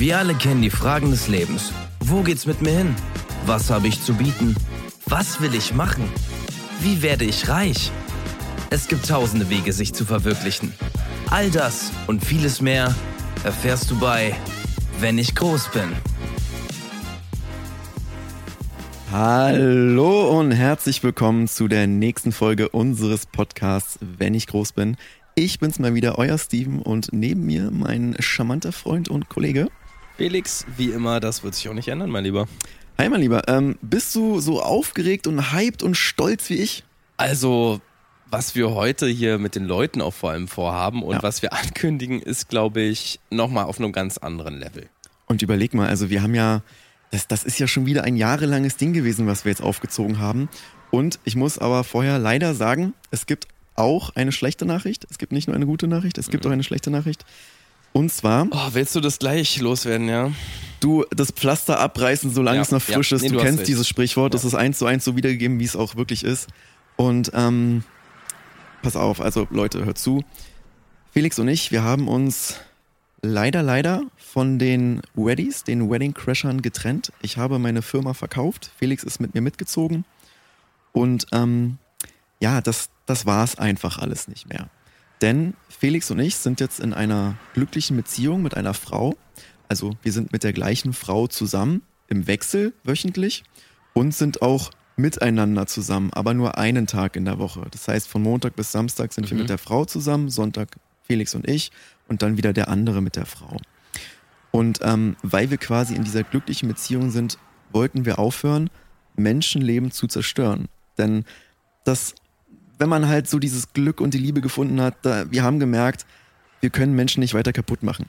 Wir alle kennen die Fragen des Lebens. Wo geht's mit mir hin? Was habe ich zu bieten? Was will ich machen? Wie werde ich reich? Es gibt tausende Wege, sich zu verwirklichen. All das und vieles mehr erfährst du bei Wenn ich groß bin. Hallo und herzlich willkommen zu der nächsten Folge unseres Podcasts Wenn ich groß bin. Ich bin's mal wieder, euer Steven und neben mir mein charmanter Freund und Kollege. Felix, wie immer, das wird sich auch nicht ändern, mein Lieber. Hi, mein Lieber. Ähm, bist du so aufgeregt und hyped und stolz wie ich? Also, was wir heute hier mit den Leuten auch vor allem vorhaben und Ja. was wir ankündigen, ist, glaube ich, nochmal auf einem ganz anderen Level. Und überleg mal, also wir haben ja, das, das ist ja schon wieder ein jahrelanges Ding gewesen, was wir jetzt aufgezogen haben. Und ich muss aber vorher leider sagen, es gibt auch eine schlechte Nachricht. Es gibt nicht nur eine gute Nachricht, es gibt auch eine schlechte Nachricht. Und zwar, Oh, willst du das gleich loswerden, ja? du das Pflaster abreißen, solange Ja, es noch ja. frisch ist. Nee, du du kennst dieses Sprichwort, das ist eins zu eins so wiedergegeben, wie es auch wirklich ist. Und ähm, pass auf, also Leute, hört zu. Felix und ich, wir haben uns leider, leider von den Weddies, den Wedding Crashern getrennt. Ich habe meine Firma verkauft. Felix ist mit mir mitgezogen. Und ähm, ja, das, das war es einfach alles nicht mehr. Denn Felix und ich sind jetzt in einer glücklichen Beziehung mit einer Frau. Also wir sind mit der gleichen Frau zusammen im Wechsel wöchentlich und sind auch miteinander zusammen, aber nur einen Tag in der Woche. Das heißt, von Montag bis Samstag sind wir Mhm. mit der Frau zusammen, Sonntag Felix und ich und dann wieder der andere mit der Frau. Und ähm, weil wir quasi in dieser glücklichen Beziehung sind, wollten wir aufhören, Menschenleben zu zerstören. Denn das, wenn man halt so dieses Glück und die Liebe gefunden hat, da, wir haben gemerkt, wir können Menschen nicht weiter kaputt machen.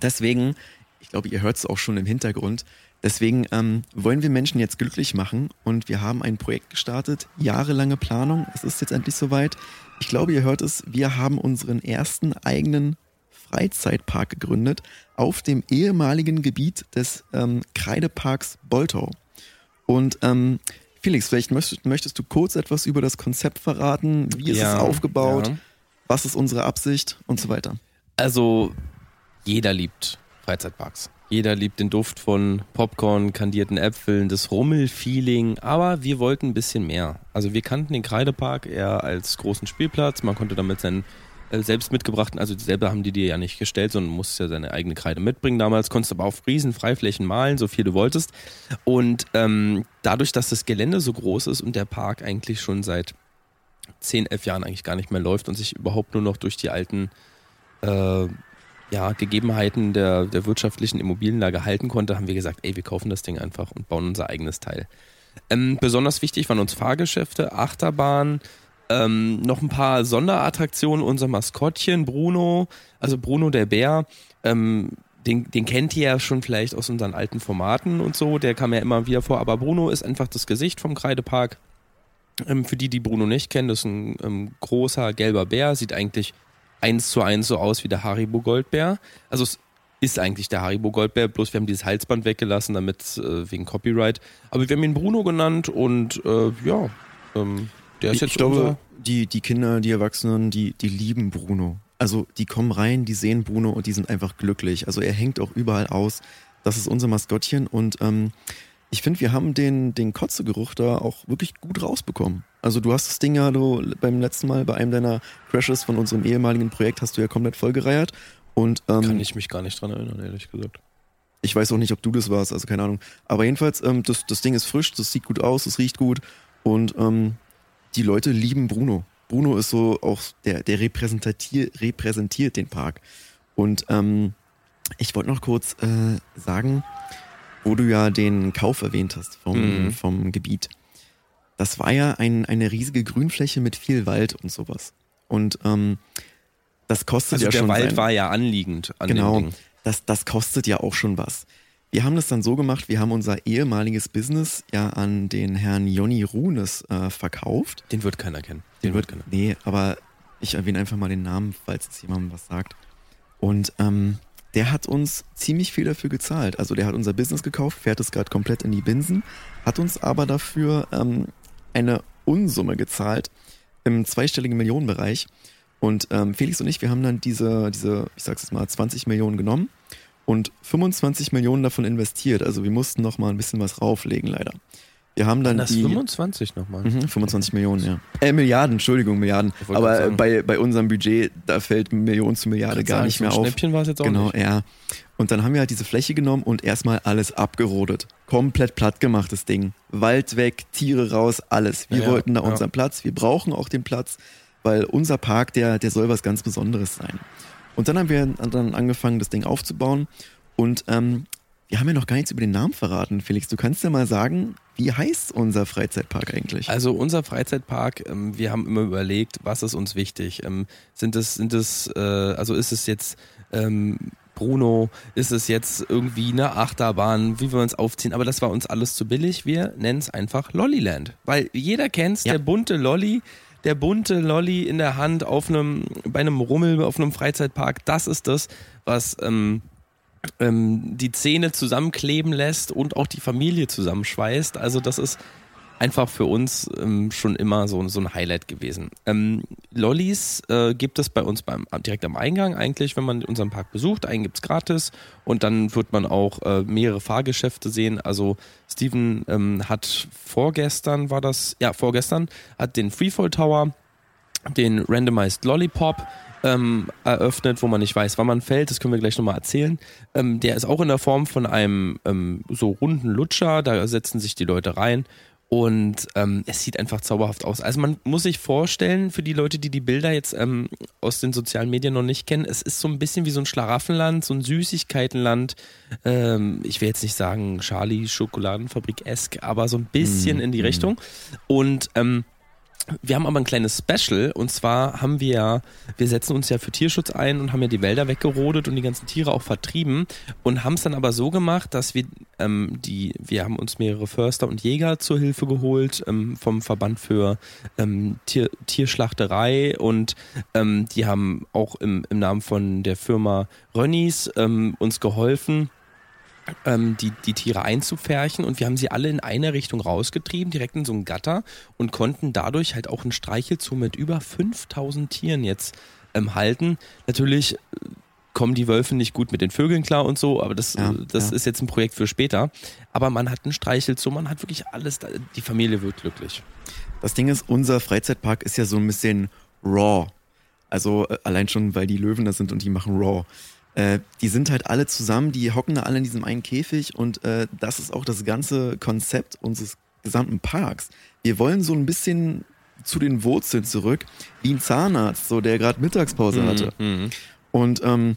Deswegen, ich glaube, ihr hört es auch schon im Hintergrund, deswegen ähm, wollen wir Menschen jetzt glücklich machen und wir haben ein Projekt gestartet, jahrelange Planung, es ist jetzt endlich soweit. Ich glaube, ihr hört es, wir haben unseren ersten eigenen Freizeitpark gegründet auf dem ehemaligen Gebiet des ähm, Kreideparks Boltau. Und ähm, Felix, vielleicht möchtest, du kurz etwas über das Konzept verraten, wie ist Ja, es aufgebaut, ja. was ist unsere Absicht und so weiter. Also, jeder liebt Freizeitparks. Jeder liebt den Duft von Popcorn, kandierten Äpfeln, das Rummelfeeling, aber wir wollten ein bisschen mehr. Also wir kannten den Kreidepark eher als großen Spielplatz. Man konnte damit seinen äh, selbst mitgebrachten, also selber haben die dir ja nicht gestellt, sondern musst ja seine eigene Kreide mitbringen damals, konntest aber auf riesen Freiflächen malen, so viel du wolltest. Und ähm, dadurch, dass das Gelände so groß ist und der Park eigentlich schon seit 10, 11 Jahren eigentlich gar nicht mehr läuft und sich überhaupt nur noch durch die alten äh, ja, Gegebenheiten der, der wirtschaftlichen Immobilienlage halten konnte, haben wir gesagt, ey, wir kaufen das Ding einfach und bauen unser eigenes Teil. Ähm, besonders wichtig waren uns Fahrgeschäfte, Achterbahn, ähm, noch ein paar Sonderattraktionen, unser Maskottchen Bruno, also Bruno der Bär, ähm, den, den kennt ihr ja schon vielleicht aus unseren alten Formaten und so, der kam ja immer wieder vor, aber Bruno ist einfach das Gesicht vom Kreidepark. Ähm, für die, die Bruno nicht kennen, das ist ein ähm, großer gelber Bär, sieht eigentlich eins zu eins so aus wie der Haribo Goldbär. Also es ist eigentlich der Haribo Goldbär, bloß wir haben dieses Halsband weggelassen, damit äh, wegen Copyright. Aber wir haben ihn Bruno genannt und äh, ja, ähm, der ist Ich, jetzt glaube, unser, die, die Kinder, die Erwachsenen, die, die lieben Bruno. Also die kommen rein, die sehen Bruno und die sind einfach glücklich. Also er hängt auch überall aus. Das ist unser Maskottchen und ähm, ich finde, wir haben den, den Kotzegeruch da auch wirklich gut rausbekommen. Also du hast das Ding ja du, beim letzten Mal bei einem deiner Crashes von unserem ehemaligen Projekt hast du ja komplett vollgereiert. Und ähm, kann ich mich gar nicht dran erinnern, ehrlich gesagt. ich weiß auch nicht, ob du das warst, also keine Ahnung. Aber jedenfalls, ähm, das, das Ding ist frisch, das sieht gut aus, das riecht gut und ähm, die Leute lieben Bruno. Bruno ist so auch, der, der repräsentiert, repräsentiert den Park. Und ähm, ich wollte noch kurz äh, sagen, wo du ja den Kauf erwähnt hast vom, Mhm. vom Gebiet. Das war ja ein, eine riesige Grünfläche mit viel Wald und sowas. Und ähm, das kostet Also ja der schon Wald sein- war ja anliegend an Genau, das, das kostet ja auch schon was. Wir haben das dann so gemacht, wir haben unser ehemaliges Business ja an den Herrn Jonny Runes äh, verkauft. Den wird keiner kennen. Den, wird keiner. Nee, aber ich erwähne einfach mal den Namen, falls es jemandem was sagt. Und ähm, der hat uns ziemlich viel dafür gezahlt. Also der hat unser Business gekauft, fährt es gerade komplett in die Binsen, hat uns aber dafür ähm, eine Unsumme gezahlt im zweistelligen Millionenbereich. Und ähm, Felix und ich, wir haben dann diese, diese, ich sag's jetzt mal, 20 Millionen genommen und 25 Millionen davon investiert. Also wir mussten noch mal ein bisschen was rauflegen, leider. Wir haben dann das die 25 nochmal. Mhm, 25 Millionen, ja. Äh, Milliarden, Entschuldigung, Milliarden. Aber sagen. bei, bei unserem Budget, da fällt Million zu Milliarde gar nicht mehr so ein auf. Schnäppchen war es jetzt auch Genau, nicht. ja. Und dann haben wir halt diese Fläche genommen und erstmal alles abgerodet. Komplett platt gemacht, das Ding. Wald weg, Tiere raus, alles. Wir ja, wollten da ja. unseren Platz. Wir brauchen auch den Platz, weil unser Park, der, der soll was ganz Besonderes sein. Und dann haben wir dann angefangen, das Ding aufzubauen. Und ähm, wir haben ja noch gar nichts über den Namen verraten, Felix. Du kannst ja mal sagen, wie heißt unser Freizeitpark eigentlich? Also unser Freizeitpark, ähm, wir haben immer überlegt, was ist uns wichtig? Ähm, sind es, sind es, äh, also ist es jetzt ähm, Bruno, ist es jetzt irgendwie eine Achterbahn, wie wir uns aufziehen, aber das war uns alles zu billig. Wir nennen es einfach Lollyland, weil jeder kennt's, Ja. der bunte Lolly, der bunte Lolly in der Hand auf einem, bei einem Rummel, auf einem Freizeitpark, das ist das, was ähm, ähm, die Zähne zusammenkleben lässt und auch die Familie zusammenschweißt. Also das ist einfach für uns ähm, schon immer so, so ein Highlight gewesen. Ähm, Lollis äh, gibt es bei uns beim, direkt am Eingang eigentlich, wenn man unseren Park besucht. Einen gibt's gratis und dann wird man auch äh, mehrere Fahrgeschäfte sehen. Also Steven ähm, hat vorgestern, war das, ja vorgestern, hat den Freefall Tower, den Randomized Lollipop ähm, eröffnet, wo man nicht weiß, wann man fällt. Das können wir gleich nochmal erzählen. Ähm, der ist auch in der Form von einem ähm, so runden Lutscher. Da setzen sich die Leute rein. Und ähm, es sieht einfach zauberhaft aus. Also man muss sich vorstellen, für die Leute, die die Bilder jetzt ähm, aus den sozialen Medien noch nicht kennen, es ist so ein bisschen wie so ein Schlaraffenland, so ein Süßigkeitenland. Ähm, ich will jetzt nicht sagen Charlie Schokoladenfabrik-esk, aber so ein bisschen Mm, in die mm. Richtung. Und ähm, wir haben aber ein kleines Special. Und zwar haben wir ja, wir setzen uns ja für Tierschutz ein und haben ja die Wälder weggerodet und die ganzen Tiere auch vertrieben und haben es dann aber so gemacht, dass wir ähm, die, wir haben uns mehrere Förster und Jäger zur Hilfe geholt ähm, vom Verband für ähm, Tier, Tierschlachterei. Und ähm, die haben auch im, im Namen von der Firma Rönnies ähm, uns geholfen ähm, die, die Tiere einzufärchen und wir haben sie alle in eine Richtung rausgetrieben, direkt in so ein Gatter und konnten dadurch halt auch einen Streichelzoo mit über 5000 Tieren jetzt ähm, halten. Natürlich äh, kommen die Wölfe nicht gut mit den Vögeln klar und so, aber das, Ja, äh, das ja. ist jetzt ein Projekt für später. Aber man hat einen Streichelzoo, man hat wirklich alles, da, die Familie wird glücklich. Das Ding ist, unser Freizeitpark ist ja so ein bisschen raw. Also äh, allein schon, weil die Löwen da sind und die machen raw. Äh, die sind halt alle zusammen, die hocken da alle in diesem einen Käfig und äh, das ist auch das ganze Konzept unseres gesamten Parks. Wir wollen so ein bisschen zu den Wurzeln zurück, wie ein Zahnarzt, so der gerade Mittagspause hatte. Mhm. Und ähm,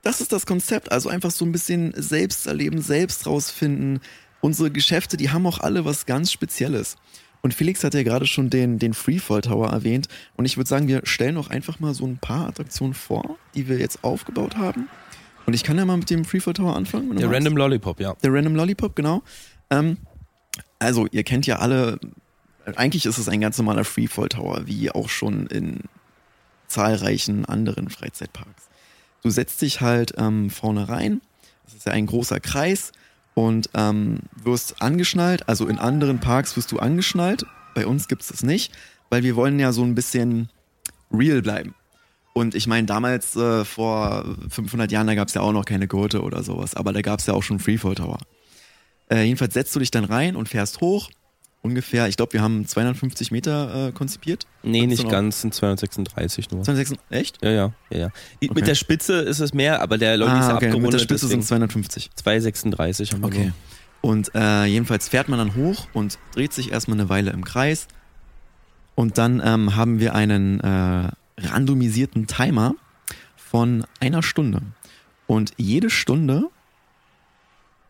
das ist das Konzept. Also einfach so ein bisschen selbst erleben, selbst rausfinden. Unsere Geschäfte, die haben auch alle was ganz Spezielles. Und Felix hat ja gerade schon den, den Freefall Tower erwähnt. Und ich würde sagen, wir stellen auch einfach mal so ein paar Attraktionen vor, die wir jetzt aufgebaut haben. Und ich kann ja mal mit dem Freefall Tower anfangen. Der. Random Lollipop, ja. Der Random Lollipop, genau. Ähm, also, ihr kennt ja alle, eigentlich ist es ein ganz normaler Freefall Tower, wie auch schon in zahlreichen anderen Freizeitparks. Du setzt dich halt ähm, vorne rein, das ist ja ein großer Kreis und ähm, wirst angeschnallt, also in anderen Parks wirst du angeschnallt, bei uns gibt's das nicht, weil wir wollen ja so ein bisschen real bleiben. Und ich meine, damals äh, vor 500 Jahren, da gab's ja auch noch keine Gurte oder sowas, aber da gab's ja auch schon Freefall Tower. Äh, jedenfalls setzt du dich dann rein und fährst hoch. Ungefähr, ich glaube, wir haben 250 Meter äh, konzipiert. Nee, Kannst nicht ganz, sind 236 nur. 206, echt? Ja, ja, ja, ja. Okay. Mit der Spitze ist es mehr, aber der Lolli ist Ah, okay. abgerundet. Mit der Spitze sind deswegen 250. 236 haben wir Okay. nur. Und äh, jedenfalls fährt man dann hoch und dreht sich erstmal eine Weile im Kreis. Und dann ähm, haben wir einen äh, randomisierten Timer von einer Stunde. Und jede Stunde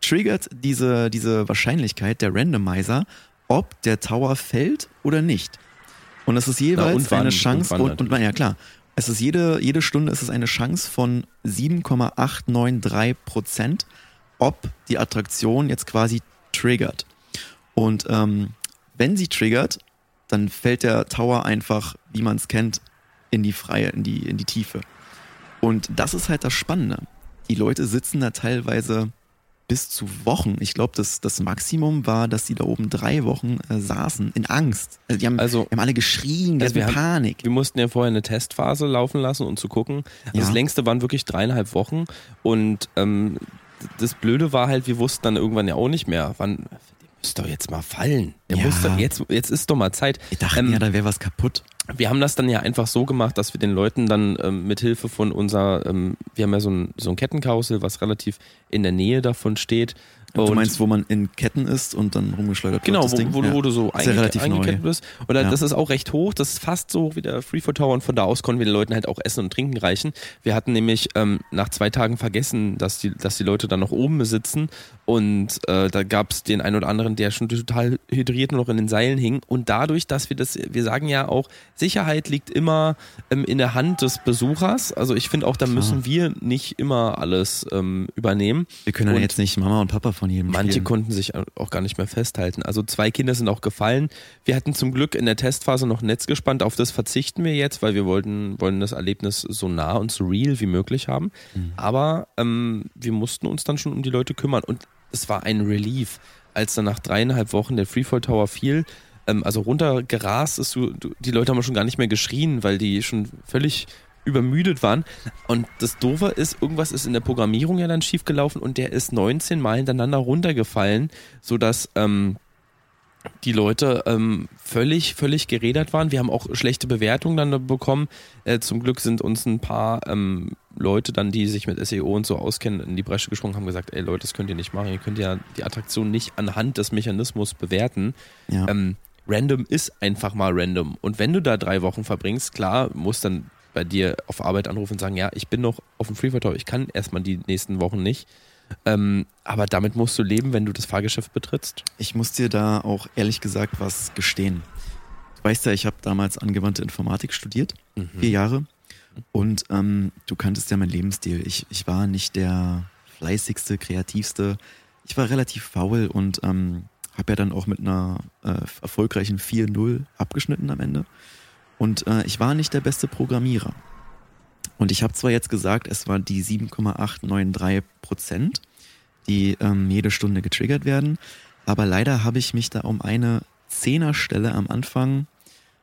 triggert diese, diese Wahrscheinlichkeit der Randomizer, ob der Tower fällt oder nicht. Und es ist jeweils und wann, eine und Chance, wann und, und, ja klar, es ist jede, jede Stunde ist es eine Chance von 7,893 Prozent, ob die Attraktion jetzt quasi triggert. Und ähm, wenn sie triggert, dann fällt der Tower einfach, wie man es kennt, in die freie, in die, in die Tiefe. Und das ist halt das Spannende. Die Leute sitzen da teilweise bis zu Wochen. Ich glaube, das, das Maximum war, dass die da oben drei Wochen äh, saßen in Angst. Also die haben, Also- die haben alle geschrien, Also also wir haben- Panik. Wir mussten ja vorher eine Testphase laufen lassen, um zu gucken. Also Ja. Das längste waren wirklich dreieinhalb Wochen. Und ähm, das Blöde war halt, wir wussten dann irgendwann ja auch nicht mehr, wann. Der muss doch jetzt mal fallen. Der Ja. muss doch, jetzt, jetzt ist doch mal Zeit. Wir dachten Ähm, ja, da wäre was kaputt. Wir haben das dann ja einfach so gemacht, dass wir den Leuten dann ähm, mit Hilfe von unser, ähm, wir haben ja so ein, so ein Kettenkarussell, was relativ in der Nähe davon steht. Du meinst, wo man in Ketten ist und dann rumgeschleudert Genau, wird, wo, das Ding? wo, ja. wo du so ja einge relativ eingekettet neu. bist. Und Ja. das ist auch recht hoch, das ist fast so wie der Freefall Tower und von da aus konnten wir den Leuten halt auch Essen und Trinken reichen. Wir hatten nämlich ähm, nach zwei Tagen vergessen, dass die, dass die Leute dann noch oben sitzen und äh, da gab es den einen oder anderen, der schon total hydriert nur noch in den Seilen hing und dadurch, dass wir das, wir sagen ja auch, Sicherheit liegt immer ähm, in der Hand des Besuchers. Also ich finde auch, da müssen wir nicht immer alles ähm, übernehmen. Wir können ja Und jetzt nicht Mama und Papa von jedem Manche spielen. konnten sich auch gar nicht mehr festhalten. Also zwei Kinder sind auch gefallen. Wir hatten zum Glück in der Testphase noch Netz gespannt. Auf das verzichten wir jetzt, weil wir wollten, wollen das Erlebnis so nah und so real wie möglich haben. Mhm. Aber ähm, wir mussten uns dann schon um die Leute kümmern. Und es war ein Relief, als dann nach dreieinhalb Wochen der Freefall Tower fiel. Ähm, also runtergerast ist, die Leute haben schon gar nicht mehr geschrien, weil die schon völlig übermüdet waren. Und das Doofe ist, irgendwas ist in der Programmierung ja dann schiefgelaufen und der ist 19 Mal hintereinander runtergefallen, sodass ähm, die Leute ähm, völlig, völlig gerädert waren. Wir haben auch schlechte Bewertungen dann bekommen. Äh, zum Glück sind uns ein paar ähm, Leute dann, die sich mit SEO und so auskennen, in die Bresche gesprungen, haben gesagt, ey Leute, das könnt ihr nicht machen. Ihr könnt ja die Attraktion nicht anhand des Mechanismus bewerten. Ja. Ähm, random ist einfach mal random. Und wenn du da drei Wochen verbringst, klar, muss dann bei dir auf Arbeit anrufen und sagen, ja, ich bin noch auf dem Freefall Tower, ich kann erstmal die nächsten Wochen nicht. Ähm, aber damit musst du leben, wenn du das Fahrgeschäft betrittst. Ich muss dir da auch ehrlich gesagt was gestehen. Du weißt ja, ich habe damals angewandte Informatik studiert, vier Jahre. Und ähm, du kanntest ja meinen Lebensstil. Ich, ich war nicht der fleißigste, kreativste. Ich war relativ faul und ähm, habe ja dann auch mit einer äh, erfolgreichen 4-0 abgeschnitten am Ende. Und äh, ich war nicht der beste Programmierer. Und ich habe zwar jetzt gesagt, es waren die 7,893 Prozent, die ähm, jede Stunde getriggert werden, aber leider habe ich mich da um eine Zehnerstelle am Anfang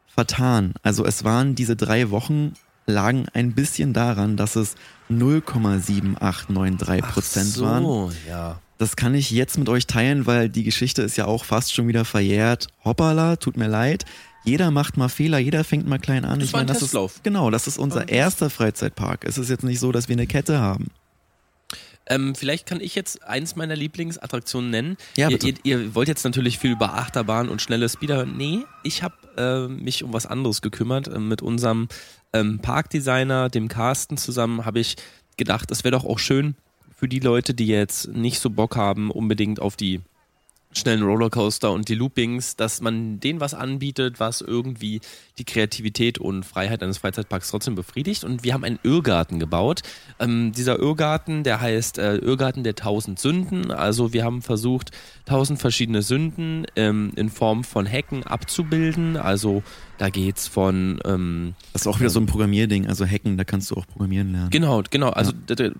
vertan. Also es waren diese drei Wochen lagen ein bisschen daran, dass es 0,7893 Prozent waren. ja. Das kann ich jetzt mit euch teilen, weil die Geschichte ist ja auch fast schon wieder verjährt. Hoppala, tut mir leid. Jeder macht mal Fehler, jeder fängt mal klein an. Das war ein das Testlauf. ist genau, das ist unser erster Freizeitpark. Es ist jetzt nicht so, dass wir eine Kette haben. Ähm, vielleicht kann ich jetzt eins meiner Lieblingsattraktionen nennen. Ja, ihr, bitte. ihr, ihr wollt jetzt natürlich viel über Achterbahn und schnelle Speeder hören. Nee, ich habe äh, mich um was anderes gekümmert. Ähm, mit unserem ähm, Parkdesigner, dem Carsten zusammen, habe ich gedacht, es wäre doch auch schön für die Leute, die jetzt nicht so Bock haben, unbedingt auf die schnellen Rollercoaster und die Loopings, dass man denen was anbietet, was irgendwie die Kreativität und Freiheit eines Freizeitparks trotzdem befriedigt. Und wir haben einen Irrgarten gebaut. Ähm, dieser Irrgarten, der heißt äh, Irrgarten der tausend Sünden. Also wir haben versucht, tausend verschiedene Sünden ähm, in Form von Hecken abzubilden. Also da geht's von ähm, Das ist auch wieder so ein Programmierding, also Hacken, da kannst du auch programmieren lernen. Genau, genau. Also, d-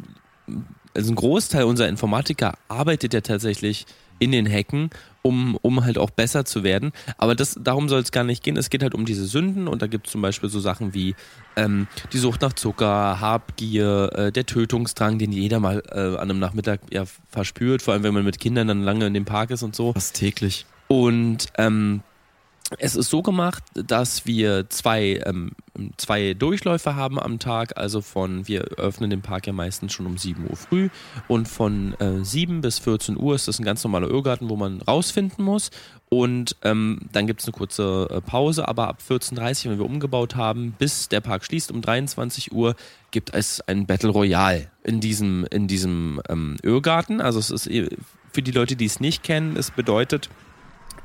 also ein Großteil unserer Informatiker arbeitet ja tatsächlich in den Hacken, um, um halt auch besser zu werden. Aber das, darum soll es gar nicht gehen. Es geht halt um diese Sünden und da gibt es zum Beispiel so Sachen wie ähm, die Sucht nach Zucker, Habgier, äh, der Tötungsdrang, den jeder mal äh, an einem Nachmittag ja verspürt, vor allem wenn man mit Kindern dann lange in dem Park ist und so. Fast täglich. Und ähm, es ist so gemacht, dass wir zwei, ähm, zwei Durchläufe haben am Tag. Also von, wir öffnen den Park ja meistens schon um 7 Uhr früh. Und von äh, 7 bis 14 Uhr ist das ein ganz normaler Irrgarten, wo man rausfinden muss. Und ähm, dann gibt es eine kurze äh, Pause. Aber ab 14.30 Uhr, wenn wir umgebaut haben, bis der Park schließt um 23 Uhr, gibt es ein Battle Royale in diesem, in diesem ähm, Irrgarten. Also es ist eh- für die Leute, die es nicht kennen, es bedeutet,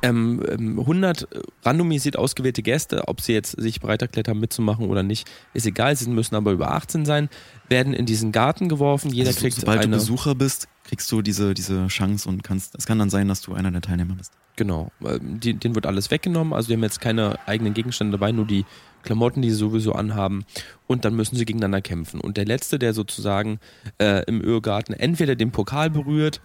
ähm, ähm, 100 randomisiert ausgewählte Gäste, ob sie jetzt sich bereit erklärt haben mitzumachen oder nicht, ist egal. Sie müssen aber über 18 sein, werden in diesen Garten geworfen. Jeder Also, kriegt sobald eine. du Besucher bist, kriegst du diese, diese Chance und kannst, es kann dann sein, dass du einer der Teilnehmer bist. Genau, ähm, denen wird alles weggenommen. Also die haben jetzt keine eigenen Gegenstände dabei, nur die Klamotten, die sie sowieso anhaben. Und dann müssen sie gegeneinander kämpfen. Und der letzte, der sozusagen äh, im Irrgarten entweder den Pokal berührt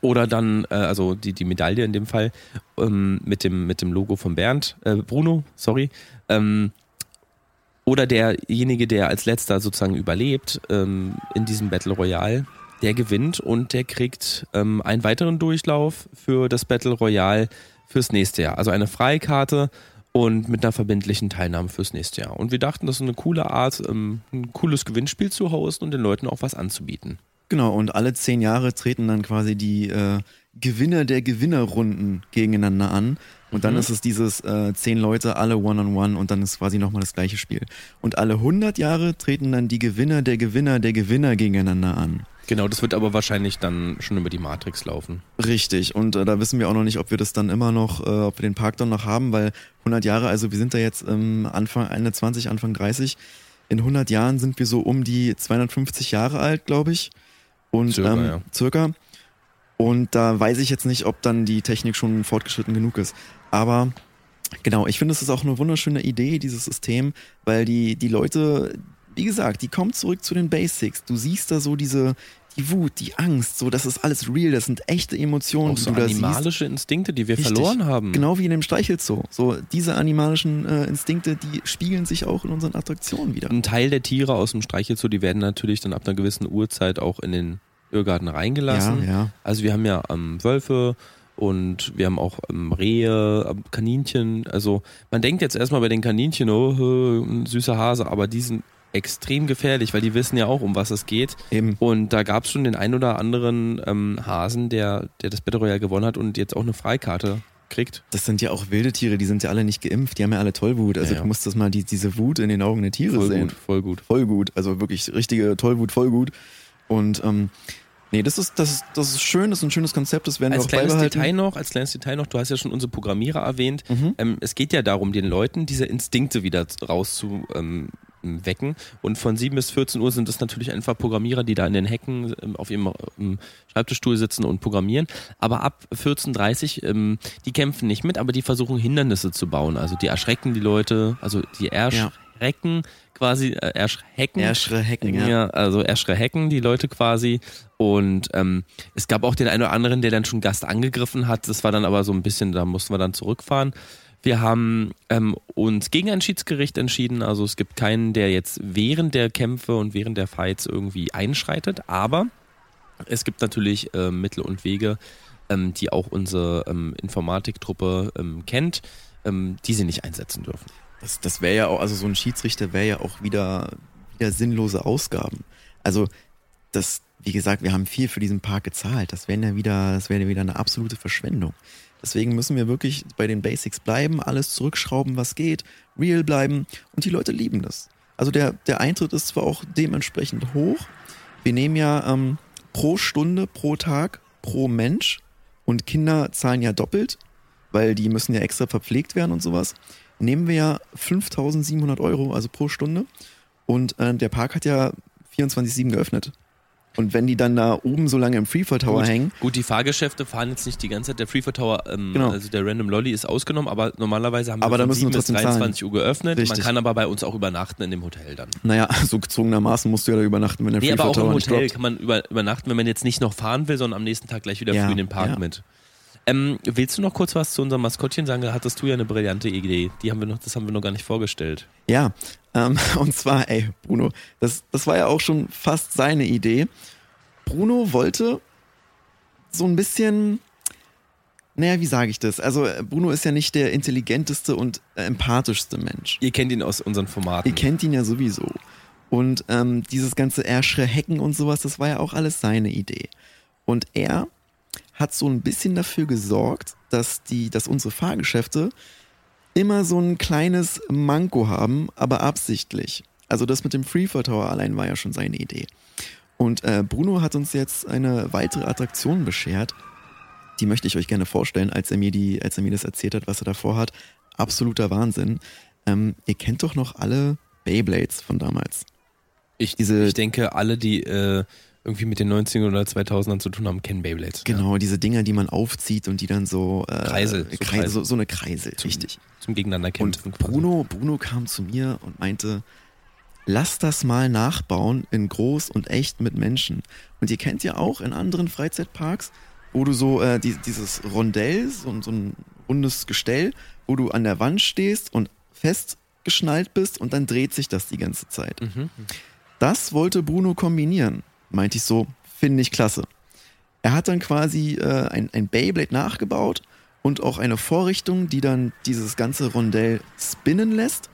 Oder dann, äh, also die, die Medaille in dem Fall, ähm, mit, dem, mit dem Logo von Bernd, äh, Bruno, sorry. Ähm, oder derjenige, der als letzter sozusagen überlebt ähm, in diesem Battle Royale, der gewinnt und der kriegt ähm, einen weiteren Durchlauf für das Battle Royale fürs nächste Jahr. Also eine Freikarte und mit einer verbindlichen Teilnahme fürs nächste Jahr. Und wir dachten, das ist eine coole Art, ähm, ein cooles Gewinnspiel zu hosten und den Leuten auch was anzubieten. Genau, und alle zehn Jahre treten dann quasi die äh, Gewinner der Gewinnerrunden gegeneinander an. Und dann Mhm. ist es dieses äh, zehn Leute, alle One-on-One und dann ist quasi nochmal das gleiche Spiel. Und alle 100 Jahre treten dann die Gewinner der Gewinner der Gewinner gegeneinander an. Genau, das wird aber wahrscheinlich dann schon über die Matrix laufen. Richtig, und äh, da wissen wir auch noch nicht, ob wir das dann immer noch, äh, ob wir den Park dann noch haben, weil 100 Jahre, also wir sind da jetzt ähm, Anfang, Ende 20, Anfang 30. In 100 Jahren sind wir so um die 250 Jahre alt, glaube ich. Und Circa, ähm, ja. circa. Und da weiß ich jetzt nicht, ob dann die Technik schon fortgeschritten genug ist. Aber genau, ich finde, es ist auch eine wunderschöne Idee, dieses System, weil die, die Leute, wie gesagt, die kommen zurück zu den Basics. Du siehst da so diese, die Wut, die Angst, so, das ist alles real, das sind echte Emotionen, Auch die so du da siehst. animalische Instinkte, die wir Richtig. verloren haben. Genau wie in dem Streichelzoo. So, diese animalischen äh, Instinkte, die spiegeln sich auch in unseren Attraktionen wieder. Ein Teil der Tiere aus dem Streichelzoo, die werden natürlich dann ab einer gewissen Uhrzeit auch in den Irrgarten reingelassen. Ja, ja. Also wir haben ja ähm, Wölfe und wir haben auch ähm, Rehe, ähm, Kaninchen. Also man denkt jetzt erstmal bei den Kaninchen, oh, äh, ein süßer Hase, aber die sind extrem gefährlich, weil die wissen ja auch, um was es geht. Eben. Und da gab es schon den ein oder anderen ähm, Hasen, der, der das Battle Royale gewonnen hat und jetzt auch eine Freikarte kriegt. Das sind ja auch wilde Tiere, die sind ja alle nicht geimpft, die haben ja alle Tollwut. Also Ja, ja. du musst das mal die, diese Wut in den Augen der Tiere Voll sehen. gut, voll gut. Voll gut. Also wirklich richtige Tollwut, voll gut. Und ähm, nee, das ist, das ist, das ist schön, das ist ein schönes Konzept, das werden wir Als auch kleines beibehalten. Detail noch, als kleines Detail noch, du hast ja schon unsere Programmierer erwähnt. Mhm. Ähm, es geht ja darum, den Leuten diese Instinkte wieder rauszuwecken. Ähm, wecken. und von 7 bis 14 Uhr sind es natürlich einfach Programmierer, die da in den Hecken ähm, auf ihrem ähm, Schreibtischstuhl sitzen und programmieren. Aber ab 14.30 Uhr, ähm, die kämpfen nicht mit, aber die versuchen Hindernisse zu bauen. Also die erschrecken die Leute, also die erschrecken quasi, äh, erschrecken. Erschrecken, ja. Ja, also erschrecken die Leute quasi. Und ähm, es gab auch den einen oder anderen, der dann schon Gast angegriffen hat. Das war dann aber so ein bisschen, da mussten wir dann zurückfahren. Wir haben ähm, uns gegen ein Schiedsgericht entschieden. Also es gibt keinen, der jetzt während der Kämpfe und während der Fights irgendwie einschreitet. Aber es gibt natürlich äh, Mittel und Wege, ähm, die auch unsere ähm, Informatiktruppe ähm, kennt, ähm, die sie nicht einsetzen dürfen. Das, das wäre ja auch, also so ein Schiedsrichter wäre ja auch wieder, wieder sinnlose Ausgaben. Also das, wie gesagt, wir haben viel für diesen Park gezahlt. Das wäre ja wieder, das wäre ja wieder eine absolute Verschwendung. Deswegen müssen wir wirklich bei den Basics bleiben, alles zurückschrauben, was geht, real bleiben und die Leute lieben das. Also der, der Eintritt ist zwar auch dementsprechend hoch. Wir nehmen ja ähm, pro Stunde, pro Tag, pro Mensch und Kinder zahlen ja doppelt, weil die müssen ja extra verpflegt werden und sowas. Nehmen wir ja 5700 Euro, also pro Stunde. Und äh, der Park hat ja 24-7 geöffnet. Und wenn die dann da oben so lange im Freefall Tower Gut, hängen, Gut, die Fahrgeschäfte fahren jetzt nicht die ganze Zeit. Der Freefall Tower, ähm, Genau. also der Random Lolly ist ausgenommen, aber normalerweise haben wir Aber von müssen wir 7 bis trotzdem zahlen. 23 Uhr geöffnet. Richtig. Man kann aber bei uns auch übernachten in dem Hotel dann. naja, so gezwungenermaßen musst du ja da übernachten, wenn der Nee, aber Freefall auch im Tower nicht Hotel droppt. kann man über, übernachten, wenn man jetzt nicht noch fahren will, sondern am nächsten Tag gleich wieder Ja, früh in den Park ja. mit. Ähm, willst du noch kurz was zu unserem Maskottchen sagen? Da hattest du ja eine brillante Idee. Die haben wir noch, das haben wir noch gar nicht vorgestellt. Ja, ähm, und zwar, ey, Bruno, das, das war ja auch schon fast seine Idee. Bruno wollte so ein bisschen, naja, wie sage ich das? Also Bruno ist ja nicht der intelligenteste und empathischste Mensch. Ihr kennt ihn aus unseren Formaten. Ihr kennt ihn ja sowieso. Und ähm, dieses ganze Erschrecken und sowas, das war ja auch alles seine Idee. Und er hat so ein bisschen dafür gesorgt, dass die, dass unsere Fahrgeschäfte immer so ein kleines Manko haben, aber absichtlich. Also das mit dem Freefall Tower allein war ja schon seine Idee. Und äh, Bruno hat uns jetzt eine weitere Attraktion beschert. Die möchte ich euch gerne vorstellen, als er mir die, als er mir das erzählt hat, was er davor hat. Absoluter Wahnsinn. Ähm, ihr kennt doch noch alle Beyblades von damals. Ich, diese- ich denke, alle, die äh, irgendwie mit den 90ern oder 2000ern zu tun haben, kennen Beyblades. Genau, diese Dinger, die man aufzieht und die dann so äh, Kreisel, so Kreisel, so, so eine Kreisel, richtig. Ja, zum Gegeneinander Und kämpfen. quasi. Bruno, Bruno kam zu mir und meinte, lass das mal nachbauen in groß und echt mit Menschen. Und ihr kennt ja auch in anderen Freizeitparks wo du so äh, die, dieses Rondell, so, so ein rundes Gestell, wo du an der Wand stehst und festgeschnallt bist und dann dreht sich das die ganze Zeit. Mhm. Das wollte Bruno kombinieren. Meinte ich so, finde ich klasse. Er hat dann quasi äh, ein, ein Beyblade nachgebaut und auch eine Vorrichtung, die dann dieses ganze Rondell spinnen lässt.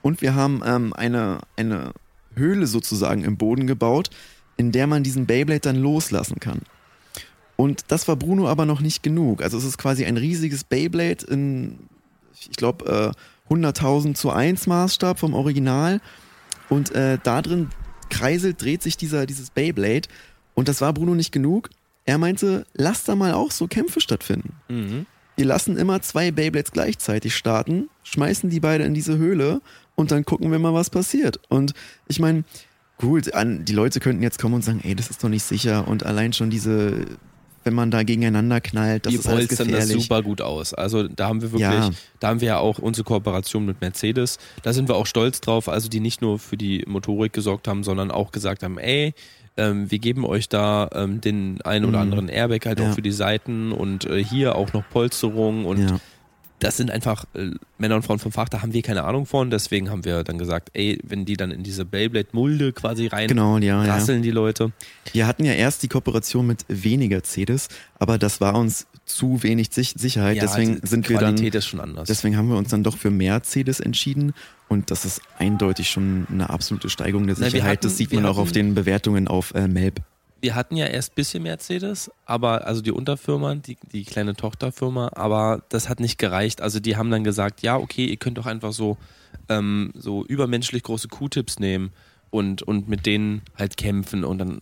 Und wir haben ähm, eine, eine Höhle sozusagen im Boden gebaut, in der man diesen Beyblade dann loslassen kann. Und das war Bruno aber noch nicht genug. Also es ist quasi ein riesiges Beyblade in, ich glaube, äh, 100.000 zu 1 Maßstab vom Original. Und äh, da drin kreiselt, dreht sich dieser, dieses Beyblade. Und das war Bruno nicht genug. Er meinte, lass da mal auch so Kämpfe stattfinden. Mhm. Wir lassen immer zwei Beyblades gleichzeitig starten, schmeißen die beide in diese Höhle und dann gucken wir mal, was passiert. Und ich meine, gut, an, die Leute könnten jetzt kommen und sagen, ey, das ist doch nicht sicher und allein schon diese, wenn man da gegeneinander knallt, das die ist alles das super gut aus. Also da haben wir wirklich, Ja. da haben wir ja auch unsere Kooperation mit Mercedes. Da sind wir auch stolz drauf. Also die nicht nur für die Motorik gesorgt haben, sondern auch gesagt haben, ey, ähm, wir geben euch da ähm, den einen oder Mhm. anderen Airbag halt Ja. auch für die Seiten und äh, hier auch noch Polsterung und ja. Das sind einfach äh, Männer und Frauen vom Fach, da haben wir keine Ahnung von, deswegen haben wir dann gesagt, ey, wenn die dann in diese Beyblade-Mulde quasi rein Genau, ja, ja. rasseln die Leute. Wir hatten ja erst die Kooperation mit weniger CEDIS, aber das war uns zu wenig Sich Sicherheit. Ja, deswegen die sind wir dann, Qualität ist schon anders. deswegen haben wir uns dann doch für mehr CEDIS entschieden. Und das ist eindeutig schon eine absolute Steigerung der Na, Sicherheit. hatten- das sieht man auch auf hatten- den Bewertungen auf äh, Melb. Wir hatten ja erst ein bisschen Mercedes, aber also die Unterfirma, die, die kleine Tochterfirma, aber das hat nicht gereicht. Also die haben dann gesagt, ja, okay, ihr könnt doch einfach so, ähm, so übermenschlich große Q-Tips nehmen und, und mit denen halt kämpfen und dann,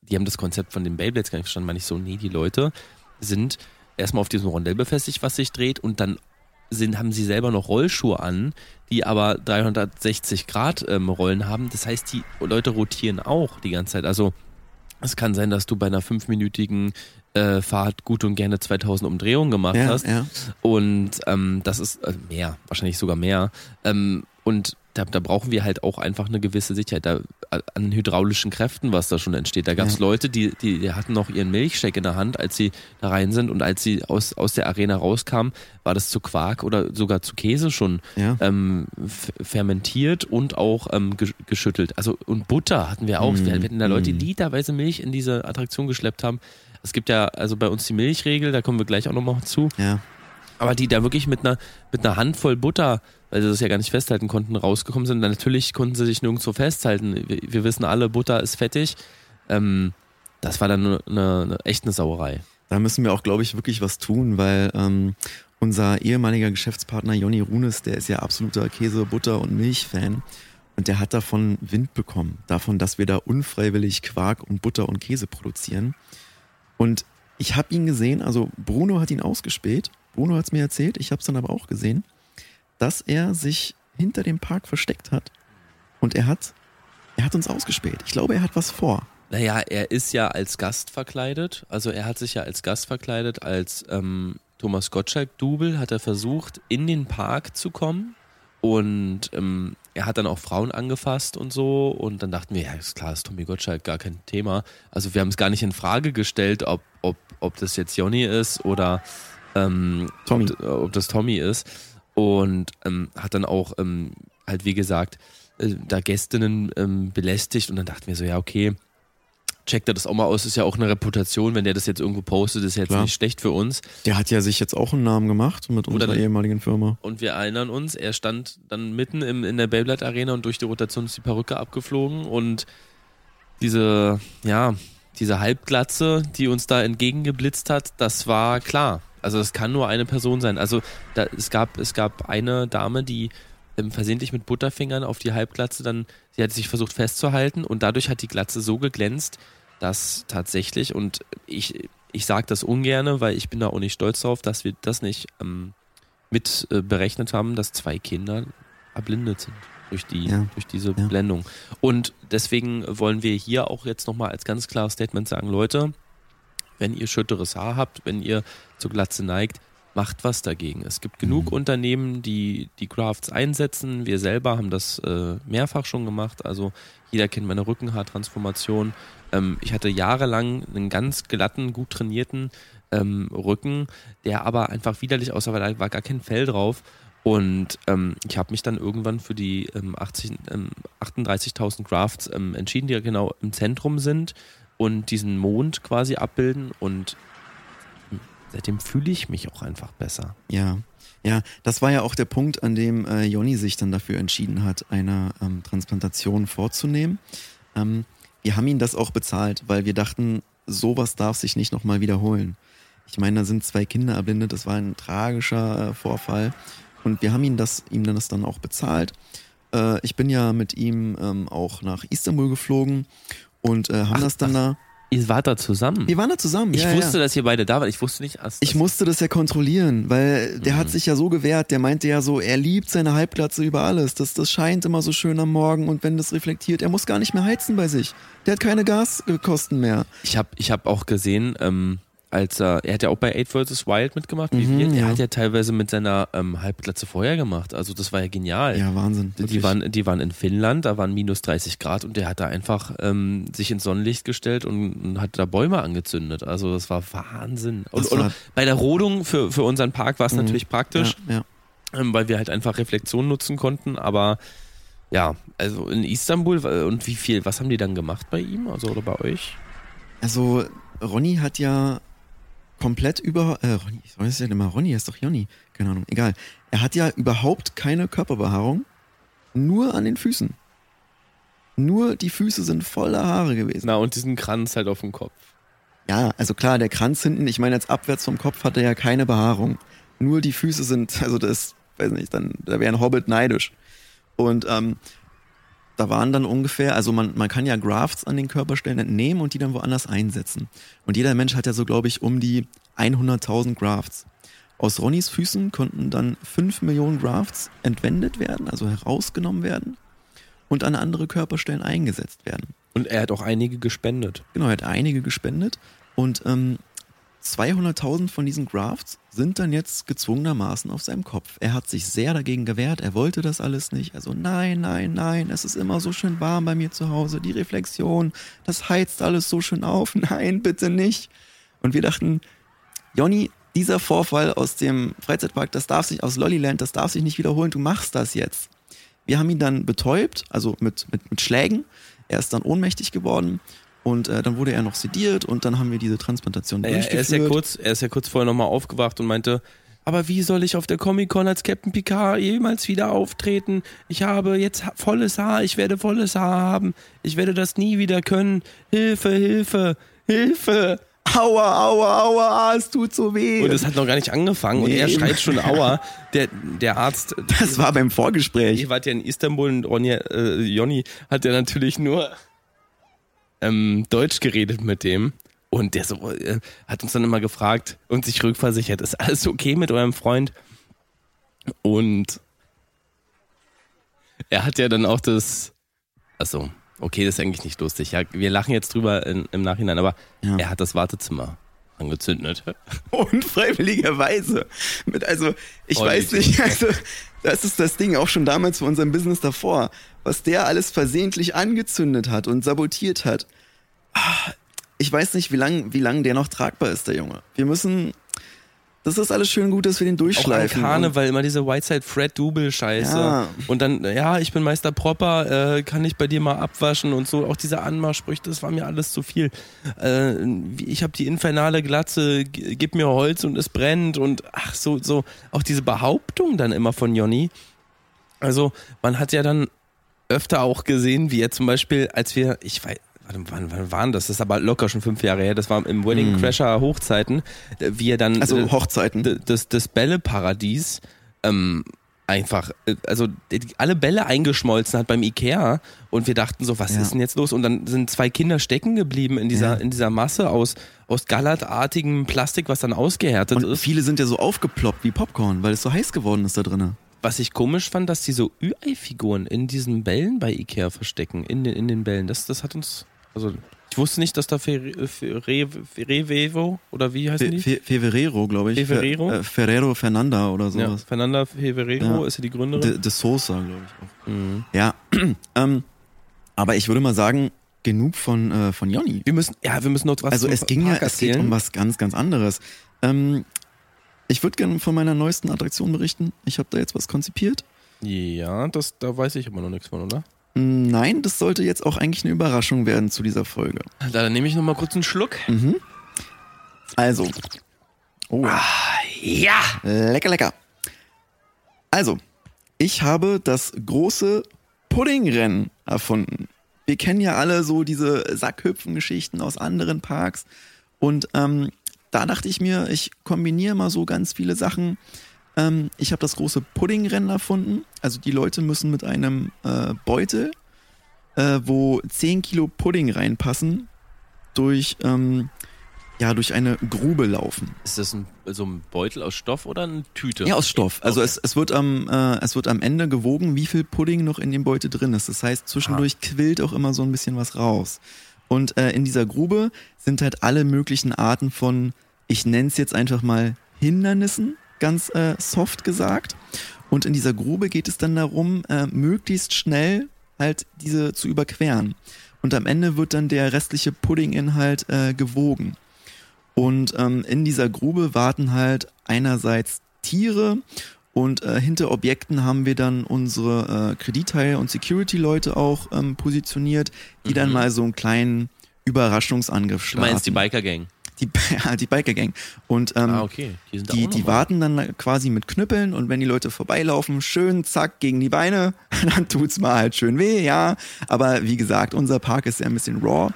die haben das Konzept von den Beyblades gar nicht verstanden. Meine ich so, nee, die Leute sind erstmal auf diesem Rondell befestigt, was sich dreht und dann sind, haben sie selber noch Rollschuhe an, die aber 360 Grad ähm, Rollen haben. Das heißt, die Leute rotieren auch die ganze Zeit. Also es kann sein, dass du bei einer fünfminütigen äh, Fahrt gut und gerne 2000 Umdrehungen gemacht Ja, hast. ja. Und ähm, das ist äh, mehr, wahrscheinlich sogar mehr. Ähm, und da, da brauchen wir halt auch einfach eine gewisse Sicherheit da, an hydraulischen Kräften, was da schon entsteht. Da gab es Ja. Leute, die, die, die hatten noch ihren Milchshake in der Hand, als sie da rein sind. Und als sie aus, aus der Arena rauskamen, war das zu Quark oder sogar zu Käse schon ja. ähm, fermentiert und auch ähm, gesch- geschüttelt. Also und Butter hatten wir auch. Mm, Wir hatten da Leute, die mm. literweise Milch in diese Attraktion geschleppt haben. Es gibt ja also bei uns die Milchregel, da kommen wir gleich auch nochmal zu. ja. Aber die da wirklich mit einer mit einer Handvoll Butter, weil sie das ja gar nicht festhalten konnten, rausgekommen sind. Natürlich konnten sie sich nirgendwo festhalten. Wir, wir wissen alle, Butter ist fettig. Ähm, das war dann eine, eine, echt eine Sauerei. Da müssen wir auch, glaube ich, wirklich was tun, weil ähm, unser ehemaliger Geschäftspartner Jonny Runes, der ist ja absoluter Käse, Butter und Milch-Fan. Und der hat davon Wind bekommen. Davon, dass wir da unfreiwillig Quark und Butter und Käse produzieren. Und ich habe ihn gesehen, also Bruno hat ihn ausgespäht. Bruno hat es mir erzählt, ich habe es dann aber auch gesehen, dass er sich hinter dem Park versteckt hat. Und er hat, er hat uns ausgespäht. Ich glaube, er hat was vor. Naja, er ist ja als Gast verkleidet. Also er hat sich ja als Gast verkleidet, als ähm, Thomas Gottschalk-Double hat er versucht, in den Park zu kommen. Und ähm, er hat dann auch Frauen angefasst und so. Und dann dachten wir, ja, ist klar, ist Tommy Gottschalk gar kein Thema. Also wir haben es gar nicht in Frage gestellt, ob, ob, ob das jetzt Jonny ist oder ähm, Tommy. Ob, ob das Tommy ist. Und ähm, hat dann auch ähm, halt, wie gesagt, äh, da Gästinnen ähm, belästigt. Und dann dachten wir so, ja, okay, checkt er das auch mal aus, ist ja auch eine Reputation, wenn der das jetzt irgendwo postet, ist ja jetzt Klar. nicht schlecht für uns. Der hat ja sich jetzt auch einen Namen gemacht mit Oder unserer der- ehemaligen Firma. Und wir erinnern uns, er stand dann mitten im, in der Beyblade Arena und durch die Rotation ist die Perücke abgeflogen und diese, ja, diese Halbglatze, die uns da entgegengeblitzt hat, das war klar. Also es kann nur eine Person sein. Also da, es gab, es gab eine Dame, die ähm, versehentlich mit Butterfingern auf die Halbglatze dann, sie hat sich versucht festzuhalten und dadurch hat die Glatze so geglänzt, dass tatsächlich, und ich, ich sage das ungerne, weil ich bin da auch nicht stolz drauf, dass wir das nicht ähm, mit äh, berechnet haben, dass zwei Kinder erblindet sind durch die Ja. durch diese Ja. Blendung. Und deswegen wollen wir hier auch jetzt nochmal als ganz klares Statement sagen, Leute, wenn ihr schütteres Haar habt, wenn ihr zur Glatze neigt, macht was dagegen. Es gibt genug Mhm. Unternehmen, die die Crafts einsetzen. Wir selber haben das äh, mehrfach schon gemacht. Also jeder kennt meine Rückenhaartransformation. Ähm, ich hatte jahrelang einen ganz glatten, gut trainierten ähm, Rücken, der aber einfach widerlich aussah, weil da war gar kein Fell drauf. Und ähm, ich habe mich dann irgendwann für die ähm, 80, ähm, 38.000 Crafts ähm, entschieden, die ja genau im Zentrum sind und diesen Mond quasi abbilden. Und seitdem fühle ich mich auch einfach besser. Ja, ja, das war ja auch der Punkt, an dem äh, Jonny sich dann dafür entschieden hat, eine ähm, Transplantation vorzunehmen. Ähm, wir haben ihn das auch bezahlt, weil wir dachten, sowas darf sich nicht nochmal wiederholen. Ich meine, da sind zwei Kinder erblindet, das war ein tragischer äh, Vorfall. Und wir haben ihn das, ihm dann das dann auch bezahlt. Äh, ich bin ja mit ihm ähm, auch nach Istanbul geflogen und äh, haben Ach, das dann da. Ihr wart da zusammen. Wir waren da zusammen. Ich ja, wusste, ja. dass ihr beide da wart. Ich wusste nicht, dass Ich musste das ja kontrollieren, weil der Mhm. hat sich ja so gewehrt, der meinte ja so, er liebt seine Halbglatze über alles. Das, das scheint immer so schön am Morgen und wenn das reflektiert, er muss gar nicht mehr heizen bei sich. Der hat keine Gaskosten mehr. Ich habe ich hab auch gesehen, ähm, als er, er hat ja auch bei 8 vs. Wild mitgemacht, wie Mhm, wir. Er ja. hat ja teilweise mit seiner ähm, Halbglatze vorher gemacht. Also das war ja genial. Ja, Wahnsinn. Die wirklich. waren, die waren in Finnland, da waren minus 30 Grad und der hat da einfach ähm, sich ins Sonnenlicht gestellt und, und hat da Bäume angezündet. Also das war Wahnsinn. Und, Das und war- bei der Rodung für, für unseren Park war es Mhm. natürlich praktisch, Ja, ja. ähm, weil wir halt einfach Reflexion nutzen konnten, aber ja, also in Istanbul äh, und wie viel, was haben die dann gemacht bei ihm, also oder bei euch? Also, Ronny hat ja komplett über, äh, Ronny, ich weiß ja immer, Ronny heißt doch Jonny, keine Ahnung, egal. Er hat ja überhaupt keine Körperbehaarung, nur an den Füßen. Nur die Füße sind voller Haare gewesen. Na und diesen Kranz halt auf dem Kopf. Ja, also klar, der Kranz hinten, ich meine, jetzt abwärts vom Kopf hat er ja keine Behaarung. Nur die Füße sind, also das, weiß nicht, dann, da wäre ein Hobbit neidisch. Und ähm, da waren dann ungefähr, also man, man kann ja Grafts an den Körperstellen entnehmen und die dann woanders einsetzen. Und jeder Mensch hat ja so, glaube ich, um die 100.000 Grafts. Aus Ronnys Füßen konnten dann 5 Millionen Grafts entwendet werden, also herausgenommen werden und an andere Körperstellen eingesetzt werden. Und er hat auch einige gespendet. Genau, er hat einige gespendet und ähm, 200.000 von diesen Grafts sind dann jetzt gezwungenermaßen auf seinem Kopf. Er hat sich sehr dagegen gewehrt, er wollte das alles nicht. Also nein, nein, nein, es ist immer so schön warm bei mir zu Hause, die Reflexion, das heizt alles so schön auf. Nein, bitte nicht. Und wir dachten, Jonny, dieser Vorfall aus dem Freizeitpark, das darf sich, aus Lollyland, das darf sich nicht wiederholen, du machst das jetzt. Wir haben ihn dann betäubt, also mit, mit, mit Schlägen. Er ist dann ohnmächtig geworden und äh, dann wurde er noch sediert und dann haben wir diese Transplantation Er, durchgeführt. er, ist ja kurz, er ist ja kurz vorher nochmal aufgewacht und meinte, aber wie soll ich auf der Comic-Con als Captain Picard jemals wieder auftreten? Ich habe jetzt volles Haar, ich werde volles Haar haben. Ich werde das nie wieder können. Hilfe, Hilfe, Hilfe. Aua, aua, aua, es tut so weh. Und es hat noch gar nicht angefangen und Nee. er schreit schon Aua. Der, der Arzt, das war beim Vorgespräch. Ihr wart ja in Istanbul und Ronja, äh, Jonny hat ja natürlich nur ähm, Deutsch geredet mit dem. Und der so, äh, hat uns dann immer gefragt und sich rückversichert, ist alles okay mit eurem Freund? Und er hat ja dann auch das, achso, okay, das ist eigentlich nicht lustig. Ja, wir lachen jetzt drüber in, im Nachhinein, aber Ja. er hat das Wartezimmer angezündet. Unfreiwilligerweise. Mit, also, ich Oh, weiß nicht, also, das ist das Ding auch schon damals für unserem Business davor. Was der alles versehentlich angezündet hat und sabotiert hat. Ich weiß nicht, wie lang, wie lang der noch tragbar ist, der Junge. Wir müssen, das ist alles schön gut, dass wir den Auch durchschleifen. Karneval immer diese Whiteside Fred Double Scheiße. Ja. Und dann, ja, ich bin Meister Propper, äh, kann ich bei dir mal abwaschen und so. Auch diese Anmachsprüche, das war mir alles zu viel. Äh, ich habe die infernale Glatze, gib mir Holz und es brennt und ach so, so. Auch diese Behauptung dann immer von Jonny. Also, man hat ja dann öfter auch gesehen, wie er zum Beispiel, als wir, ich weiß, wann, wann waren das? Das ist aber locker schon fünf Jahre her. Das war im Wedding Crasher Hochzeiten, äh, wie er dann. Also Hochzeiten. das, das Bälleparadies ähm, einfach, äh, also alle Bälle eingeschmolzen hat beim Ikea und wir dachten so, was Ja. ist denn jetzt los? Und dann sind zwei Kinder stecken geblieben in dieser, Ja. in dieser Masse aus, aus gallertartigem Plastik, was dann ausgehärtet Und ist. viele sind ja so aufgeploppt wie Popcorn, weil es so heiß geworden ist da drinnen. Was ich komisch fand, dass die so Ü-Ei-Figuren in diesen Bällen bei Ikea verstecken, in den, in den Bällen. Das, das hat uns Also ich wusste nicht, dass da Fer- Fer- Re- Revevo oder wie heißen Fe die? Fe Feverero, glaube ich. Feverero? Fe äh, Ferrero Fernanda oder ja, sowas. Fernanda Feverero Ja. ist ja die Gründerin. De, de Sosa, glaube ich auch. Mhm. Ja, ähm, aber ich würde mal sagen, genug von, äh, von Jonny. Wir müssen, ja, wir müssen noch was Also es ging ja, es geht um was ganz, ganz anderes. Ähm, ich würde gerne von meiner neuesten Attraktion berichten. Ich habe da jetzt was konzipiert. Ja, das, da weiß ich aber noch nichts von, oder? Nein, das sollte jetzt auch eigentlich eine Überraschung werden zu dieser Folge. Da, dann nehme ich noch mal kurz einen Schluck. Mhm. Also. Oh, Ja! lecker, lecker. Also, ich habe das große Puddingrennen erfunden. Wir kennen ja alle so diese Sackhüpfen-Geschichten aus anderen Parks. Und ähm, da dachte ich mir, ich kombiniere mal so ganz viele Sachen. Ähm, ich habe das große Puddingrennen erfunden. Also die Leute müssen mit einem äh, Beutel, äh, wo 10 Kilo Pudding reinpassen, durch, ähm, ja, durch eine Grube laufen. Ist das ein, so ein Beutel aus Stoff oder eine Tüte? Ja, aus Stoff. Also Okay. es, es, wird am, äh, es wird am Ende gewogen, wie viel Pudding noch in dem Beutel drin ist. Das heißt, zwischendurch quillt auch immer so ein bisschen was raus. Und äh, in dieser Grube sind halt alle möglichen Arten von, ich nenne es jetzt einfach mal Hindernissen, ganz äh, soft gesagt. Und in dieser Grube geht es dann darum, äh, möglichst schnell halt diese zu überqueren. Und am Ende wird dann der restliche Puddinginhalt äh, gewogen. Und ähm, in dieser Grube warten halt einerseits Tiere und äh, hinter Objekten haben wir dann unsere äh, Kreditteil- und Security-Leute auch ähm, positioniert, die dann Mhm. mal so einen kleinen Überraschungsangriff Du starten. meinst die Biker Gang? Die, die Biker Gang. Und ähm, ah, okay. Die, die, die warten dann quasi mit Knüppeln und wenn die Leute vorbeilaufen, schön zack gegen die Beine, dann tut's mal halt schön weh, ja. Aber wie gesagt, unser Park ist ja ein bisschen raw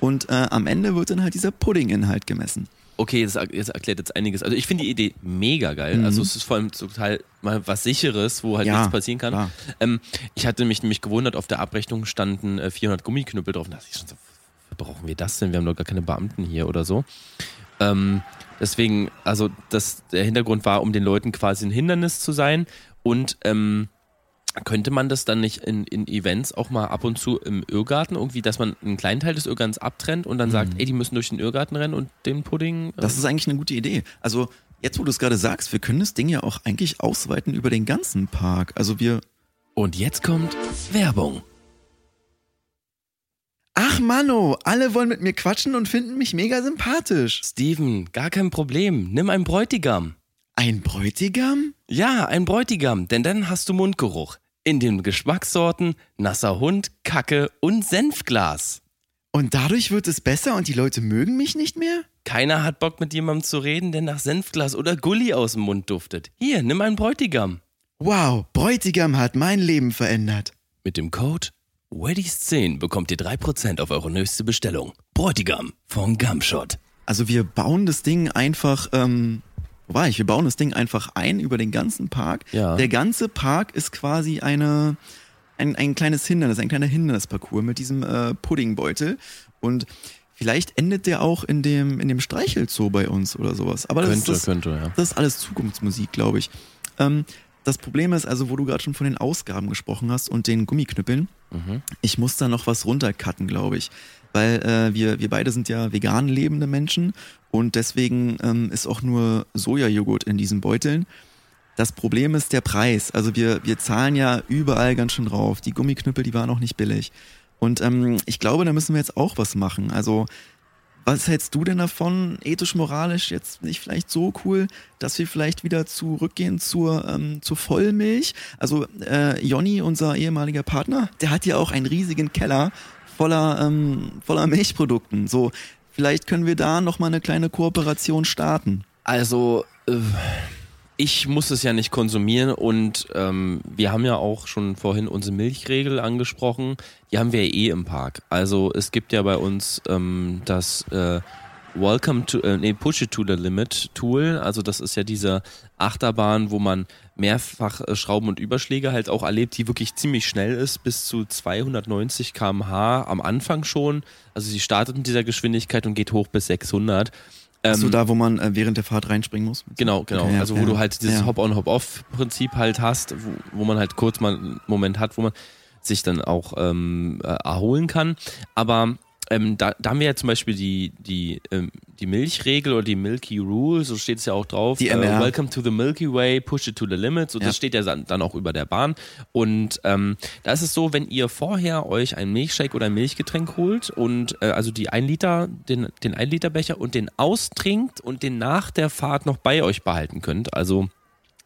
und äh, am Ende wird dann halt dieser Pudding-Inhalt gemessen. Okay, das, das erklärt jetzt einiges. Also ich finde die Idee mega geil. Mhm. Also es ist vor allem total mal was Sicheres, wo halt Ja, nichts passieren kann. Ähm, ich hatte mich nämlich gewundert, auf der Abrechnung standen äh, 400 Gummiknüppel drauf. Und da dachte ich schon so, brauchen wir das denn? Wir haben doch gar keine Beamten hier oder so. Ähm, deswegen, also das, der Hintergrund war, um den Leuten quasi ein Hindernis zu sein und ähm, könnte man das dann nicht in, in Events auch mal ab und zu im Irrgarten irgendwie, dass man einen kleinen Teil des Irrgartens abtrennt und dann sagt, ey, die müssen durch den Irrgarten rennen und den Pudding. äh, Das ist eigentlich eine gute Idee. Also jetzt, wo du es gerade sagst, wir können das Ding ja auch eigentlich ausweiten über den ganzen Park. Also wir... Und jetzt kommt Werbung. Ach Mano, alle wollen mit mir quatschen und finden mich mega sympathisch. Steven, gar kein Problem. Nimm einen Bräutigam. Ein Bräutigam? Ja, ein Bräutigam, denn dann hast du Mundgeruch. In den Geschmackssorten nasser Hund, Kacke und Senfglas. Und dadurch wird es besser und die Leute mögen mich nicht mehr? Keiner hat Bock mit jemandem zu reden, der nach Senfglas oder Gulli aus dem Mund duftet. Hier, nimm einen Bräutigam. Wow, Bräutigam hat mein Leben verändert. Mit dem Code WEDDIES10 bekommt ihr 3% auf eure nächste Bestellung. Bräutigam von Gumshot. Also wir bauen das Ding einfach, ähm, wo war ich? Wir bauen das Ding einfach ein über den ganzen Park. Ja. Der ganze Park ist quasi eine, ein, ein kleines Hindernis, ein kleiner Hindernisparcours mit diesem äh, Puddingbeutel. Und vielleicht endet der auch in dem, in dem Streichelzoo bei uns oder sowas. Aber das, ist, das, könnte, ja. das ist alles Zukunftsmusik, glaube ich. Ähm, das Problem ist also, wo du gerade schon von den Ausgaben gesprochen hast und den Gummiknüppeln, Mhm. ich muss da noch was runtercutten, glaube ich. Weil äh, wir, wir beide sind ja vegan lebende Menschen und deswegen ähm, ist auch nur Sojajoghurt in diesen Beuteln. Das Problem ist der Preis. Also wir, wir zahlen ja überall ganz schön drauf. Die Gummiknüppel, die waren auch nicht billig. Und ähm, ich glaube, da müssen wir jetzt auch was machen. Also was hältst du denn davon, ethisch, moralisch jetzt nicht vielleicht so cool, dass wir vielleicht wieder zurückgehen zur, ähm, zur Vollmilch? Also äh, Jonny, unser ehemaliger Partner, der hat ja auch einen riesigen Keller voller, ähm, voller Milchprodukten. So, vielleicht können wir da nochmal eine kleine Kooperation starten. Also, äh, ich muss es ja nicht konsumieren und ähm, wir haben ja auch schon vorhin unsere Milchregel angesprochen. Die haben wir ja eh im Park. Also es gibt ja bei uns ähm, das äh, Welcome to, äh, nee, Push it to the Limit Tool. Also das ist ja diese Achterbahn, wo man mehrfach äh, Schrauben und Überschläge halt auch erlebt, die wirklich ziemlich schnell ist, bis zu 290 km/h am Anfang schon. Also sie startet mit dieser Geschwindigkeit und geht hoch bis 600. so Ähm, da, wo man äh, während der Fahrt reinspringen muss? Genau, genau. Okay, ja, also wo ja, du halt dieses ja. Hop-on, Hop-off-Prinzip halt hast, wo, wo man halt kurz mal einen Moment hat, wo man sich dann auch ähm, äh, erholen kann. Aber ähm, da, da haben wir ja zum Beispiel die, die, ähm, die Milchregel oder die Milky Rule, so steht es ja auch drauf. Die MR. Äh, Welcome to the Milky Way, push it to the limit. So, Ja. das steht ja dann dann auch über der Bahn. Und ähm, da ist es so, wenn ihr vorher euch einen Milchshake oder ein Milchgetränk holt und äh, also die 1 Liter, den, den 1 Liter Becher und den austrinkt und den nach der Fahrt noch bei euch behalten könnt, also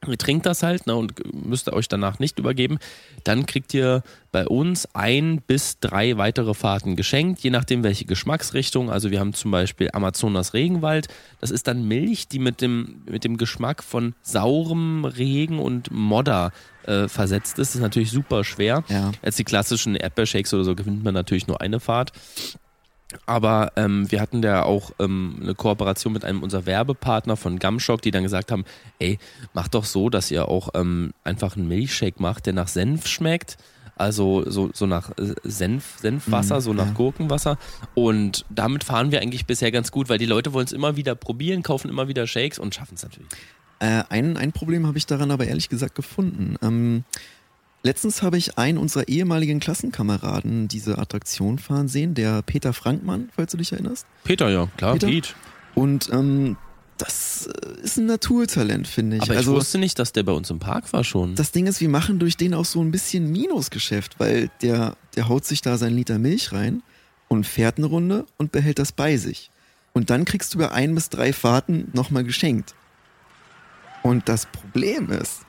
ihr trinkt das halt ne, und müsst euch danach nicht übergeben, dann kriegt ihr bei uns ein bis drei weitere Fahrten geschenkt, je nachdem welche Geschmacksrichtung. Also wir haben zum Beispiel Amazonas Regenwald. Das ist dann Milch, die mit dem, mit dem Geschmack von saurem Regen und Modder äh, versetzt ist. Das ist natürlich super schwer. Ja. Als die klassischen Erdbeershakes oder so gewinnt man natürlich nur eine Fahrt. Aber ähm, wir hatten da auch ähm, eine Kooperation mit einem unserer Werbepartner von Gumshock, die dann gesagt haben, ey, macht doch so, dass ihr auch ähm, einfach einen Milchshake macht, der nach Senf schmeckt. Also so, so nach äh, Senf, Senfwasser, Mhm, so nach ja. Gurkenwasser. Und damit fahren wir eigentlich bisher ganz gut, weil die Leute wollen es immer wieder probieren, kaufen immer wieder Shakes und schaffen es natürlich. Äh, ein, ein Problem habe ich daran aber ehrlich gesagt gefunden. Ähm, letztens habe ich einen unserer ehemaligen Klassenkameraden diese Attraktion fahren sehen, der Peter Frankmann, falls du dich erinnerst. Peter, ja, klar, Peter? Pete. Und ähm, das äh, ist ein Naturtalent, finde ich. Aber ich also, wusste nicht, dass der bei uns im Park war schon. das Ding ist, wir machen durch den auch so ein bisschen Minusgeschäft, weil der, der haut sich da seinen Liter Milch rein und fährt eine Runde und behält das bei sich. Und dann kriegst du bei ein bis drei Fahrten nochmal geschenkt. Und das Problem ist,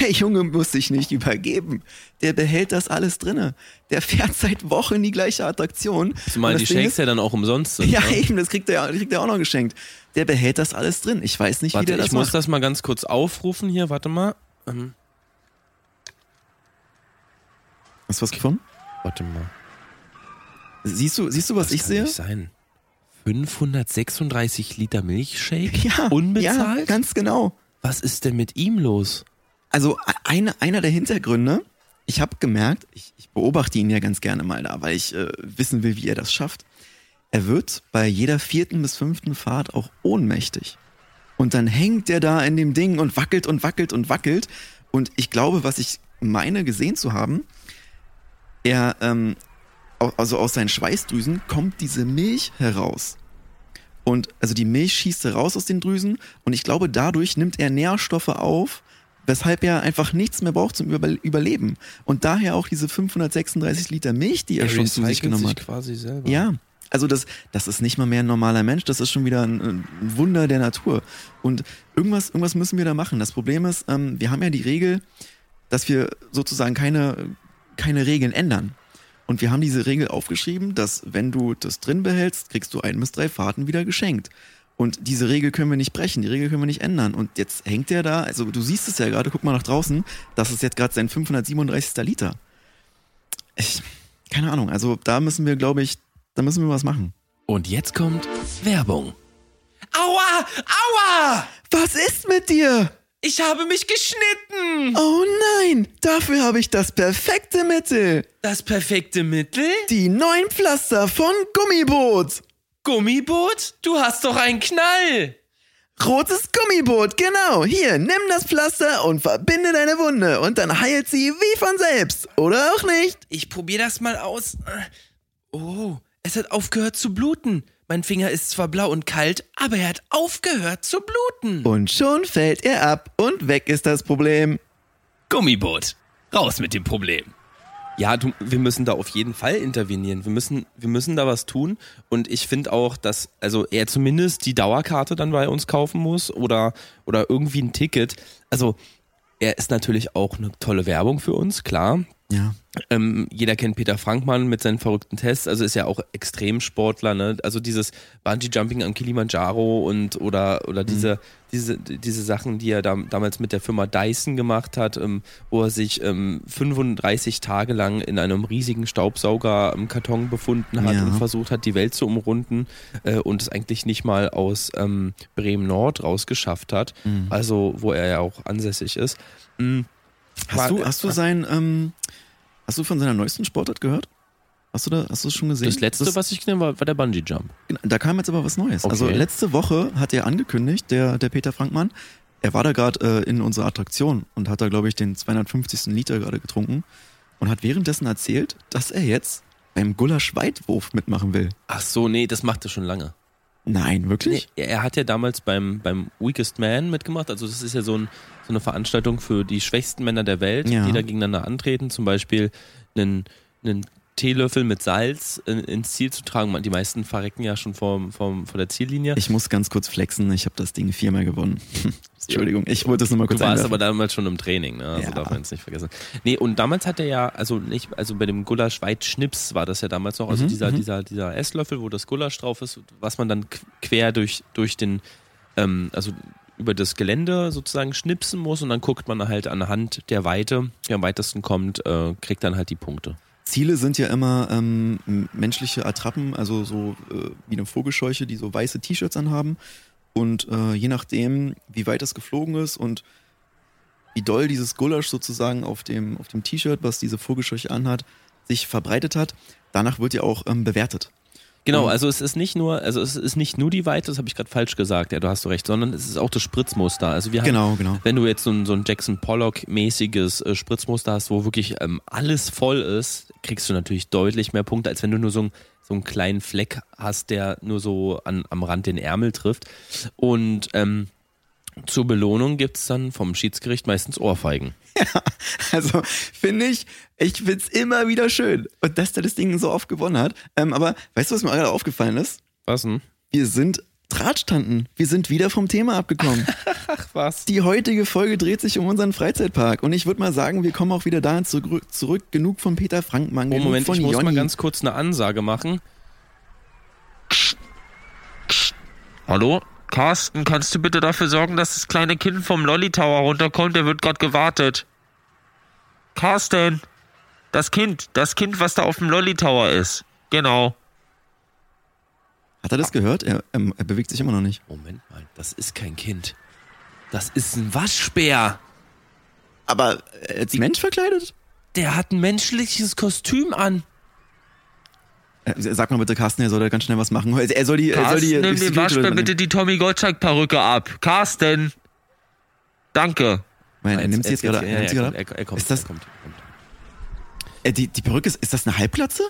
der Junge muss sich nicht übergeben. Der behält das alles drinne. Der fährt seit Wochen die gleiche Attraktion. Zumal die das Ding Shakes ist- ja dann auch umsonst sind. Ja, ne? eben, das kriegt er, kriegt er auch noch geschenkt. Der behält das alles drin. Ich weiß nicht, wie Warte, der das ich muss macht. das mal ganz kurz aufrufen hier, warte mal. Ähm, Hast du was gefunden? warte mal. Siehst du, siehst du, was, ich kann sehe? Nicht sein. 536 Liter Milchshake? Ja, Unbezahlt? Ja, ganz genau. Was ist denn mit ihm los? Also e- eine, einer der Hintergründe, ich habe gemerkt, ich, ich beobachte ihn ja ganz gerne mal da, weil ich äh, wissen will, wie er das schafft. Er wird bei jeder vierten bis fünften Fahrt auch ohnmächtig. Und dann hängt er da in dem Ding und wackelt und wackelt und wackelt. Und ich glaube, was ich meine gesehen zu haben, er, ähm, also aus seinen Schweißdrüsen kommt diese Milch heraus. Und also die Milch schießt raus aus den Drüsen und ich glaube, dadurch nimmt er Nährstoffe auf, weshalb er einfach nichts mehr braucht zum Über Überleben. Und daher auch diese 536 Liter Milch, die er, schon zu sich genommen hat. quasi selber. Ja, also das, das ist nicht mal mehr ein normaler Mensch, das ist schon wieder ein, ein Wunder der Natur. Und irgendwas, irgendwas müssen wir da machen. Das Problem ist, ähm, wir haben ja die Regel, dass wir sozusagen keine, keine Regeln ändern. Und wir haben diese Regel aufgeschrieben, dass wenn du das drin behältst, kriegst du ein bis drei Fahrten wieder geschenkt. Und diese Regel können wir nicht brechen, die Regel können wir nicht ändern. Und jetzt hängt der da, also du siehst es ja gerade, guck mal nach draußen, das ist jetzt gerade sein 537. Liter. Ich, keine Ahnung, also da müssen wir, glaube ich, da müssen wir was machen. Und jetzt kommt Werbung. Aua! Aua! Was ist mit dir? Ich habe mich geschnitten! Oh nein, dafür habe ich das perfekte Mittel. Das perfekte Mittel? Die neuen Pflaster von Gummiboot. Gummiboot? Du hast doch einen Knall! Rotes Gummiboot, genau. Hier, nimm das Pflaster und verbinde deine Wunde und dann heilt sie wie von selbst. Oder auch nicht. Ich probiere das mal aus. Oh, es hat aufgehört zu bluten. Mein Finger ist zwar blau und kalt, aber er hat aufgehört zu bluten. Und schon fällt er ab und weg ist das Problem. Gummiboot. Raus mit dem Problem. Ja, du, wir müssen da auf jeden Fall intervenieren. Wir müssen, wir müssen da was tun. Und ich finde auch, dass also er zumindest die Dauerkarte dann bei uns kaufen muss oder, oder irgendwie ein Ticket. Also er ist natürlich auch eine tolle Werbung für uns, klar. Ja. Ähm, jeder kennt Peter Frankmann mit seinen verrückten Tests, also ist ja auch Extremsportler, ne? Also dieses Bungee Jumping am Kilimanjaro und oder oder diese diese diese Sachen, die er da, damals mit der Firma Dyson gemacht hat, ähm, wo er sich ähm, 35 Tage lang in einem riesigen Staubsauger im Karton befunden hat Ja. und versucht hat, die Welt zu umrunden äh, und es eigentlich nicht mal aus ähm, Bremen Nord rausgeschafft hat, also wo er ja auch ansässig ist. Mm. Hast War- du, hast du sein, ähm, hast du von seiner neuesten Sportart gehört? Hast du da, hast du es schon gesehen? Das letzte, was ich gesehen war, war der Bungee Jump. Da kam jetzt aber was Neues. Also Okay. letzte Woche hat er angekündigt, der, der Peter Frankmann, er war da gerade äh, in unserer Attraktion und hat da, glaube ich, den 250. Liter gerade getrunken und hat währenddessen erzählt, dass er jetzt beim Gulasch-Weitwurf mitmachen will. Ach so, nee, das macht er schon lange. Nein, Nee, wirklich? er er hat ja damals beim, beim Weakest Man mitgemacht. Also das ist ja so, ein, so eine Veranstaltung für die schwächsten Männer der Welt, Ja. die da gegeneinander antreten. Zum Beispiel einen, einen Teelöffel mit Salz in, ins Ziel zu tragen. Die meisten verrecken ja schon vor, vor, vor der Ziellinie. Ich muss ganz kurz flexen, ich habe das Ding viermal gewonnen. Entschuldigung, ich wollte es nur mal Du kurz warst einwerfen. aber damals schon im Training, ne? Also Ja. darf man jetzt nicht vergessen. Nee, und damals hat er ja, also nicht, also bei dem Gulasch Weitschnips war das ja damals noch, also Mhm, dieser, mhm. dieser, dieser Esslöffel, wo das Gulasch drauf ist, was man dann qu- quer durch, durch den, ähm, also über das Gelände sozusagen schnipsen muss und dann guckt man halt anhand der Weite, der am weitesten kommt, äh, kriegt dann halt die Punkte. Ziele sind ja immer ähm, menschliche Attrappen, also so äh, wie eine Vogelscheuche, die so weiße T-Shirts anhaben. Und äh, je nachdem, wie weit das geflogen ist und wie doll dieses Gulasch sozusagen auf dem, auf dem T-Shirt, was diese Vogelscheuche anhat, sich verbreitet hat, danach wird ja auch ähm, bewertet. Genau, also es ist nicht nur, also es ist nicht nur die Weite, das habe ich gerade falsch gesagt, ja, du hast du recht, sondern es ist auch das Spritzmuster. Also wir haben Genau, genau. wenn du jetzt so ein, so ein Jackson Pollock-mäßiges äh, Spritzmuster hast, wo wirklich ähm, alles voll ist, kriegst du natürlich deutlich mehr Punkte, als wenn du nur so, ein, so einen kleinen Fleck hast, der nur so an, am Rand den Ärmel trifft. Und ähm, zur Belohnung gibt's dann vom Schiedsgericht meistens Ohrfeigen. Also finde ich, ich find's immer wieder schön. Und dass der das Ding so oft gewonnen hat. Ähm, aber weißt du, was mir gerade aufgefallen ist? Was denn? Wir sind Drahtstanden. Wir sind wieder vom Thema abgekommen. Ach was. Die heutige Folge dreht sich um unseren Freizeitpark. Und ich würde mal sagen, wir kommen auch wieder dahin zurück. zurück. Genug von Peter Frankmann, Oh, Moment, von ich muss Jonny. mal ganz kurz eine Ansage machen. Hallo? Carsten, kannst du bitte dafür sorgen, dass das kleine Kind vom Lolly Tower runterkommt? Der wird gerade gewartet. Carsten, das Kind, das Kind, was da auf dem Lolly Tower ist. Genau. Hat er das gehört? Er, ähm, er bewegt sich immer noch nicht. Moment mal, das ist kein Kind. Das ist ein Waschbär. Aber äh, als Mensch verkleidet? Der hat ein menschliches Kostüm an. Äh, sag mal bitte, Carsten, er soll da ganz schnell was machen. Er soll die, er soll die, Carsten, nimm Waschbär übernehmen. bitte die Tommy Gottschalk-Perücke ab. Carsten! Danke. Nein, er nimmt sie jetzt gerade. Ja, er nimmt sie ja, gerade er, ab. er, er kommt. Ist das- er kommt, kommt. Äh, die, die Perücke, ist, ist das eine Halbglatze?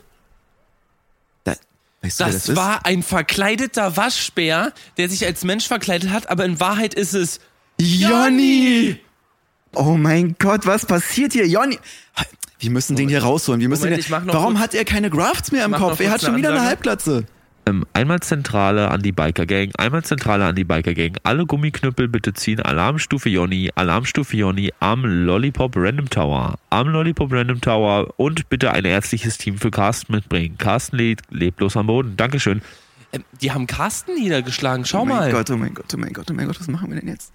Da, weißt du, Das ist? war ein verkleideter Waschbär, der sich als Mensch verkleidet hat, aber in Wahrheit ist es Jonny! Oh mein Gott, was passiert hier? Jonny! Wir müssen den hier rausholen. Wir müssen Moment, den, warum kurz- hat er keine Grafts mehr im Kopf? Er hat schon wieder eine. Halbglatze. Ähm, einmal Zentrale an die Biker Gang, einmal Zentrale an die Biker Gang. Alle Gummiknüppel bitte ziehen. Alarmstufe Jonny, Alarmstufe Jonny am Lollipop Random Tower. Am Lollipop Random Tower und bitte ein ärztliches Team für Carsten mitbringen. Carsten lebt, lebt bloß am Boden. Dankeschön. Ähm, die haben Carsten niedergeschlagen. Schau oh mein mal. Gott, oh mein Gott, oh mein Gott, oh mein Gott, was machen wir denn jetzt?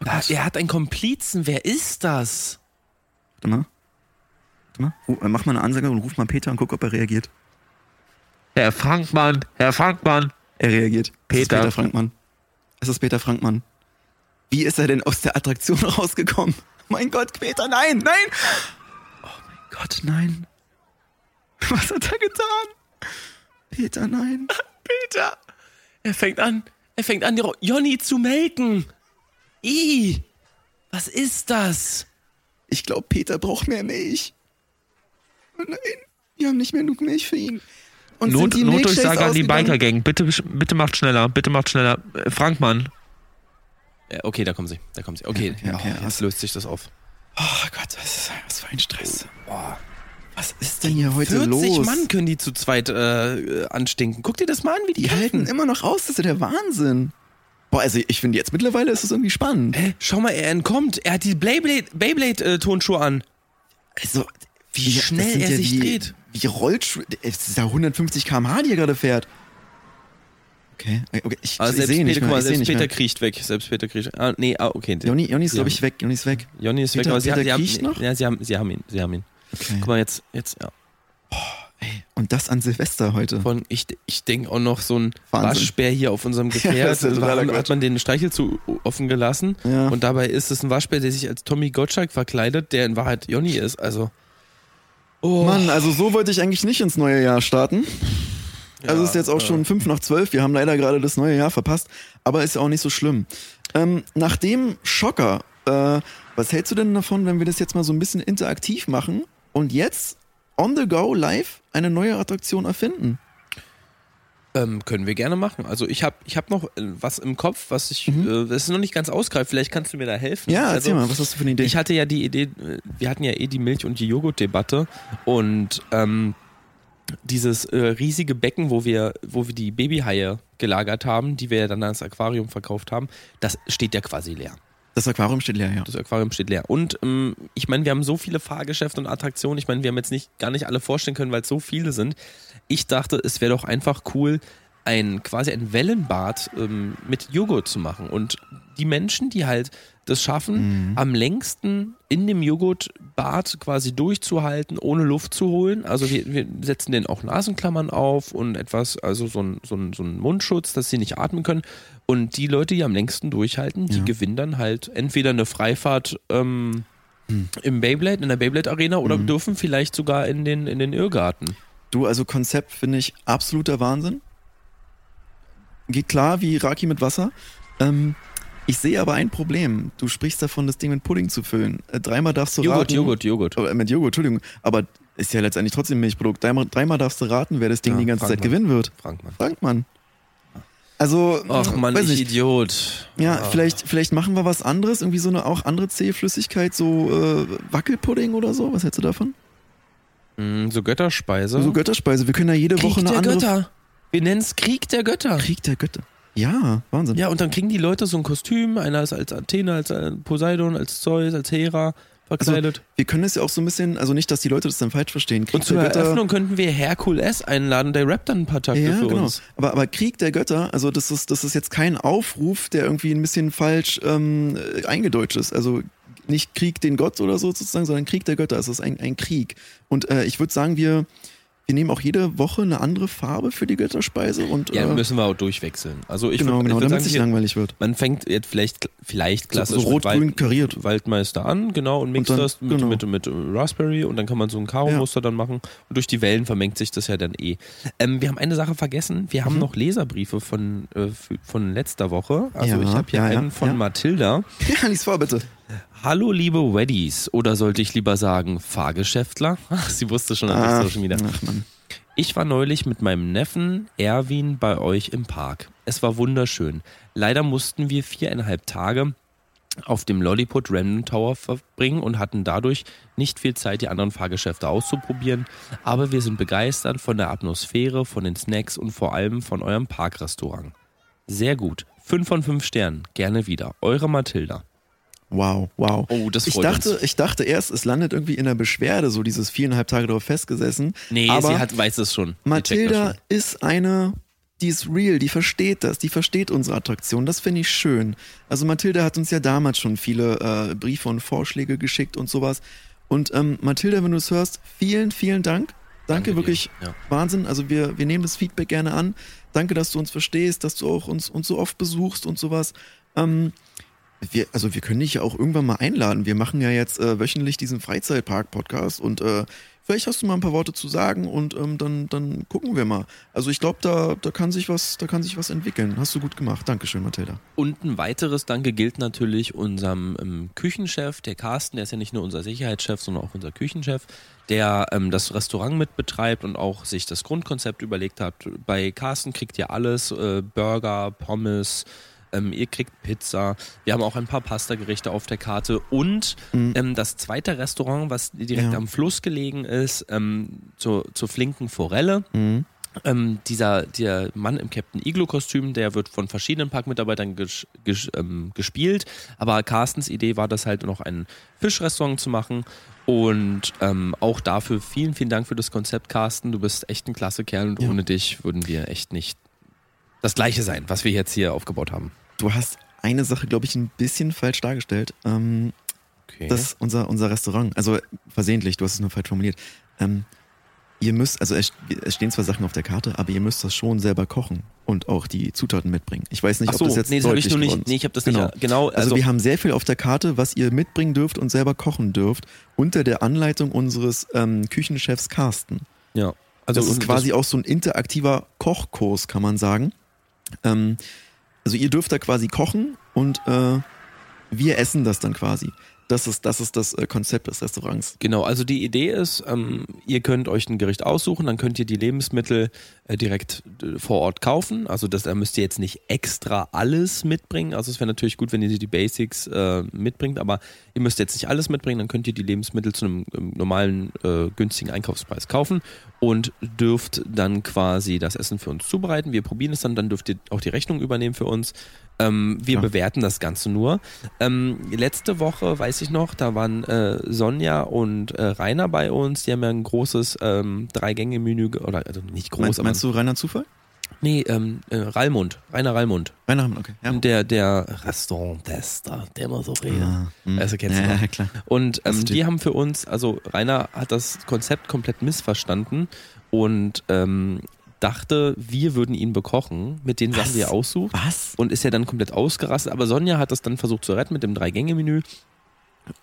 Oh er hat einen Komplizen. Wer ist das? Warte mal. Äh, Mach mal eine Ansage und ruf mal Peter und guck, ob er reagiert. Herr Frankmann, Herr Frankmann. Er reagiert. Es ist Peter. Peter Frankmann. Es ist Peter Frankmann. Wie ist er denn aus der Attraktion rausgekommen? Mein Gott, Peter, nein, nein! Oh mein Gott, nein. Was hat er getan? Peter, nein. Peter. Er fängt an, er fängt an, Jonny zu melken. I. Was ist das? Ich glaube, Peter braucht mehr Milch. Oh nein, wir haben nicht mehr genug Milch für ihn. Und Not, Notdurchsage an die ausgegangen? Biker Gang. Bitte, bitte macht schneller, bitte macht schneller. Äh, Frankmann. Ja, okay, da kommen sie. Da kommen sie. Okay, Okay, okay, oh, jetzt löst sich das auf. Oh Gott, was, ist, was für ein Stress. Was ist denn hier heute 40 los? Mann können die zu zweit äh, anstinken. Guck dir das mal an, wie die, Die halten immer noch aus, das ist ja der Wahnsinn. Boah, also ich finde jetzt mittlerweile ist es irgendwie spannend. Hä? Schau mal, er entkommt. Er hat die Beyblade- Beyblade-Tonschuhe an. Also, Wie das schnell er sich wie, dreht. Wie Rollschuhe. Es ist ja 150 km/h, die er gerade fährt. Okay, okay ich, Aber ich selbst sehe Peter, nicht mehr. mal, selbst Peter mehr. kriecht weg. Selbst Peter kriecht. Ah, nee, ah, okay. Jonny, Jonny ist, glaube ich, weg. Jonny ist weg. Jonny ist weg, Peter- aber sie, Peter sie, haben, kriecht noch? Ja, sie haben, sie haben ihn. Sie haben ihn. Okay. Guck mal, jetzt, jetzt, ja. Ey, und das an Silvester heute. Von, ich, ich denke auch noch so ein Wahnsinn. Waschbär hier auf unserem das Gefährt. ist ja totaler hat, Quatsch. hat man den Streichel zu offen gelassen. Ja. Und dabei ist es ein Waschbär, der sich als Tommy Gottschalk verkleidet, der in Wahrheit Jonny ist. Also. Oh. Mann, also so wollte ich eigentlich nicht ins neue Jahr starten. Also Ja, es ist jetzt auch äh. schon fünf nach zwölf. Wir haben leider gerade das neue Jahr verpasst, aber ist ja auch nicht so schlimm. Ähm, nach dem Schocker, äh, was hältst du denn davon, wenn wir das jetzt mal so ein bisschen interaktiv machen und jetzt on the go live eine neue Attraktion erfinden. Ähm, können wir gerne machen. Also ich habe ich hab noch äh, was im Kopf, was ich, Mhm. äh, das ist noch nicht ganz ausgreift. Vielleicht kannst du mir da helfen. Ja, also, erzähl mal, was hast du für eine Idee? Ich hatte ja die Idee, äh, wir hatten ja eh die Milch- und die Joghurt-Debatte und ähm, dieses äh, riesige Becken, wo wir, wo wir die Babyhaie gelagert haben, die wir ja dann als Aquarium verkauft haben, das steht ja quasi leer. das Aquarium steht leer, ja. Das Aquarium steht leer. Und ähm, ich meine, wir haben so viele Fahrgeschäfte und Attraktionen. Ich meine, wir haben jetzt nicht gar nicht alle vorstellen können, weil es so viele sind. Ich dachte, es wäre doch einfach cool, ein quasi ein Wellenbad ähm, mit Joghurt zu machen. Und die Menschen, die halt das schaffen, am längsten in dem Joghurtbad quasi durchzuhalten, ohne Luft zu holen. Also wir, wir setzen denen auch Nasenklammern auf und etwas, also so ein, so ein, so ein Mundschutz, dass sie nicht atmen können. Und die Leute, die am längsten durchhalten, die Ja. gewinnen dann halt entweder eine Freifahrt ähm, im Beyblade, in der Beyblade Arena oder dürfen vielleicht sogar in den, in den Irrgarten. Du, also Konzept finde ich absoluter Wahnsinn. Geht klar wie Raki mit Wasser. Ähm, ich sehe aber ein Problem. Du sprichst davon, das Ding mit Pudding zu füllen. Äh, dreimal darfst du Joghurt, raten. Joghurt, Joghurt. Äh, mit Joghurt, Entschuldigung. Aber ist ja letztendlich trotzdem ein Milchprodukt. Dreimal, dreimal darfst du raten, wer das Ding Ja, die ganze frag Zeit gewinnen wird. Frankmann. Frankmann. Also, Ach Mann, weiß ich. Idiot. Ja, Ah. vielleicht, vielleicht machen wir was anderes, irgendwie so eine auch andere zähe Flüssigkeit, so äh, Wackelpudding oder so. Was hältst du davon? Mm, So Götterspeise. So Götterspeise. Wir können ja jede Krieg Woche eine der andere. Götter. Wir nennen es Krieg der Götter. Krieg der Götter. Ja, Wahnsinn. Ja, und dann kriegen die Leute so ein Kostüm. Einer ist als Athene, als äh, Poseidon, als Zeus, als Hera verkleidet. Wir können es ja auch so ein bisschen, also nicht, dass die Leute das dann falsch verstehen. Krieg und zur der Götter. Eröffnung könnten wir Herkules einladen, der rappt dann ein paar Takte Ja, für genau. uns. Aber, aber Krieg der Götter, also das ist, das ist jetzt kein Aufruf, der irgendwie ein bisschen falsch ähm, äh, eingedeutscht ist. Also nicht Krieg den Gott oder so sozusagen, sondern Krieg der Götter. Es ist ein, ein Krieg. Und äh, ich würde sagen, wir, wir nehmen auch jede Woche eine andere Farbe für die Götterspeise und Ja, äh, müssen wir auch durchwechseln. Also ich genau, würd- ich genau, würd damit sagen, es nicht langweilig wird. Man fängt jetzt vielleicht, vielleicht So, klassisch so mit rot-grün kariert. Waldmeister an, genau, und mixt dann- das mit, genau. mit, mit, Raspberry und dann kann man so ein Karo-Muster dann machen. Und durch die Wellen vermengt sich das ja dann eh. Ähm, wir haben eine Sache vergessen. Wir haben Mhm. noch Leserbriefe von, äh, von letzter Woche. Also Ja, ich habe hier ja, ja, einen von ja. Mathilda. Ja, lies vor, bitte. Hallo liebe Weddies, oder sollte ich lieber sagen Fahrgeschäftler? Ach, sie wusste schon an Ah, Social Media. ach Mann. Ich war neulich mit meinem Neffen Erwin bei euch im Park. Es war wunderschön. Leider mussten wir viereinhalb Tage auf dem Lollipop Random Tower verbringen und hatten dadurch nicht viel Zeit, die anderen Fahrgeschäfte auszuprobieren. Aber wir sind begeistert von der Atmosphäre, von den Snacks und vor allem von eurem Parkrestaurant. Sehr gut. Fünf von fünf Sternen. Gerne wieder. Eure Mathilda. Wow, wow. Oh, das Ich freut dachte, uns. ich dachte erst, es landet irgendwie in der Beschwerde, so dieses viereinhalb Tage darauf festgesessen. Nee, aber sie hat, weiß es schon. Mathilda schon. ist eine, die ist real, die versteht das, die versteht unsere Attraktion. Das finde ich schön. Also Mathilda hat uns ja damals schon viele äh, Briefe und Vorschläge geschickt und sowas. Und ähm, Mathilda, wenn du es hörst, vielen, vielen Dank. Danke, dir. wirklich Ja. Wahnsinn. Also wir, wir nehmen das Feedback gerne an. Danke, dass du uns verstehst, dass du auch uns, uns so oft besuchst und sowas. Ähm, wir, also wir können dich ja auch irgendwann mal einladen. Wir machen ja jetzt äh, wöchentlich diesen Freizeitpark-Podcast und äh, vielleicht hast du mal ein paar Worte zu sagen und ähm, dann, dann gucken wir mal. Also ich glaube, da, da kann sich was, da kann sich was entwickeln. Hast du gut gemacht. Dankeschön, Mathilda. Und ein weiteres Danke gilt natürlich unserem ähm, Küchenchef, der Carsten, der ist ja nicht nur unser Sicherheitschef, sondern auch unser Küchenchef, der ähm, das Restaurant mitbetreibt und auch sich das Grundkonzept überlegt hat. Bei Carsten kriegt ihr alles, äh, Burger, Pommes, ähm, ihr kriegt Pizza. Wir haben auch ein paar Pastagerichte auf der Karte und Mhm. ähm, das zweite Restaurant, was direkt Ja. am Fluss gelegen ist, ähm, zur, zur flinken Forelle. Mhm. Ähm, dieser der Mann im Captain Iglo-Kostüm, der wird von verschiedenen Parkmitarbeitern ges ges ähm, gespielt. Aber Carstens Idee war das halt noch ein Fischrestaurant zu machen. Und ähm, auch dafür vielen, vielen Dank für das Konzept, Carsten. Du bist echt ein klasse Kerl und Ja. ohne dich würden wir echt nicht das gleiche sein, was wir jetzt hier aufgebaut haben. Du hast eine Sache, glaube ich, ein bisschen falsch dargestellt. Ähm, Okay. Das unser, unser Restaurant, also versehentlich, du hast es nur falsch formuliert. Ähm, ihr müsst, also es, es stehen zwar Sachen auf der Karte, aber ihr müsst das schon selber kochen und auch die Zutaten mitbringen. Ich weiß nicht, Ach ob so, das jetzt nee, das habe ich deutlich nur nicht. ist. Nee, ich habe das Genau. nicht. Genau, Also, also, wir haben sehr viel auf der Karte, was ihr mitbringen dürft und selber kochen dürft, unter der Anleitung unseres ähm, Küchenchefs Carsten. ja. Also das ist quasi auch so ein interaktiver Kochkurs, kann man sagen. Ähm, also ihr dürft da quasi kochen und äh, wir essen das dann quasi. Das ist das, ist das äh, Konzept des Restaurants. Genau, also die Idee ist, ähm, ihr könnt euch ein Gericht aussuchen, dann könnt ihr die Lebensmittel äh, direkt äh, vor Ort kaufen. Also das, da müsst ihr jetzt nicht extra alles mitbringen. Also es wäre natürlich gut, wenn ihr die Basics äh, mitbringt, aber ihr müsst jetzt nicht alles mitbringen, dann könnt ihr die Lebensmittel zu einem ähm, normalen, äh, günstigen Einkaufspreis kaufen und dürft dann quasi das Essen für uns zubereiten. Wir probieren es dann, dann dürft ihr auch die Rechnung übernehmen für uns. Ähm, wir Ja. bewerten das Ganze nur. Ähm, letzte Woche, weiß ich noch, da waren äh, Sonja und äh, Rainer bei uns. Die haben ja ein großes ähm, Drei-Gänge-Menü, ge- oder also nicht groß, Meinst, aber meinst du reiner Zufall? nee, ähm, äh, Raimund, Rainer Raimund. Rainer Hammann, okay. Ja. Der, der Restaurant-Tester, der immer so redet. Ah, hm. Also kennst du ja, ja, klar. Und ähm, die haben für uns, also Rainer hat das Konzept komplett missverstanden und ähm, dachte, wir würden ihn bekochen mit den Sachen, die er aussucht Was? und ist ja dann komplett ausgerastet. Aber Sonja hat das dann versucht zu retten mit dem Drei-Gänge-Menü.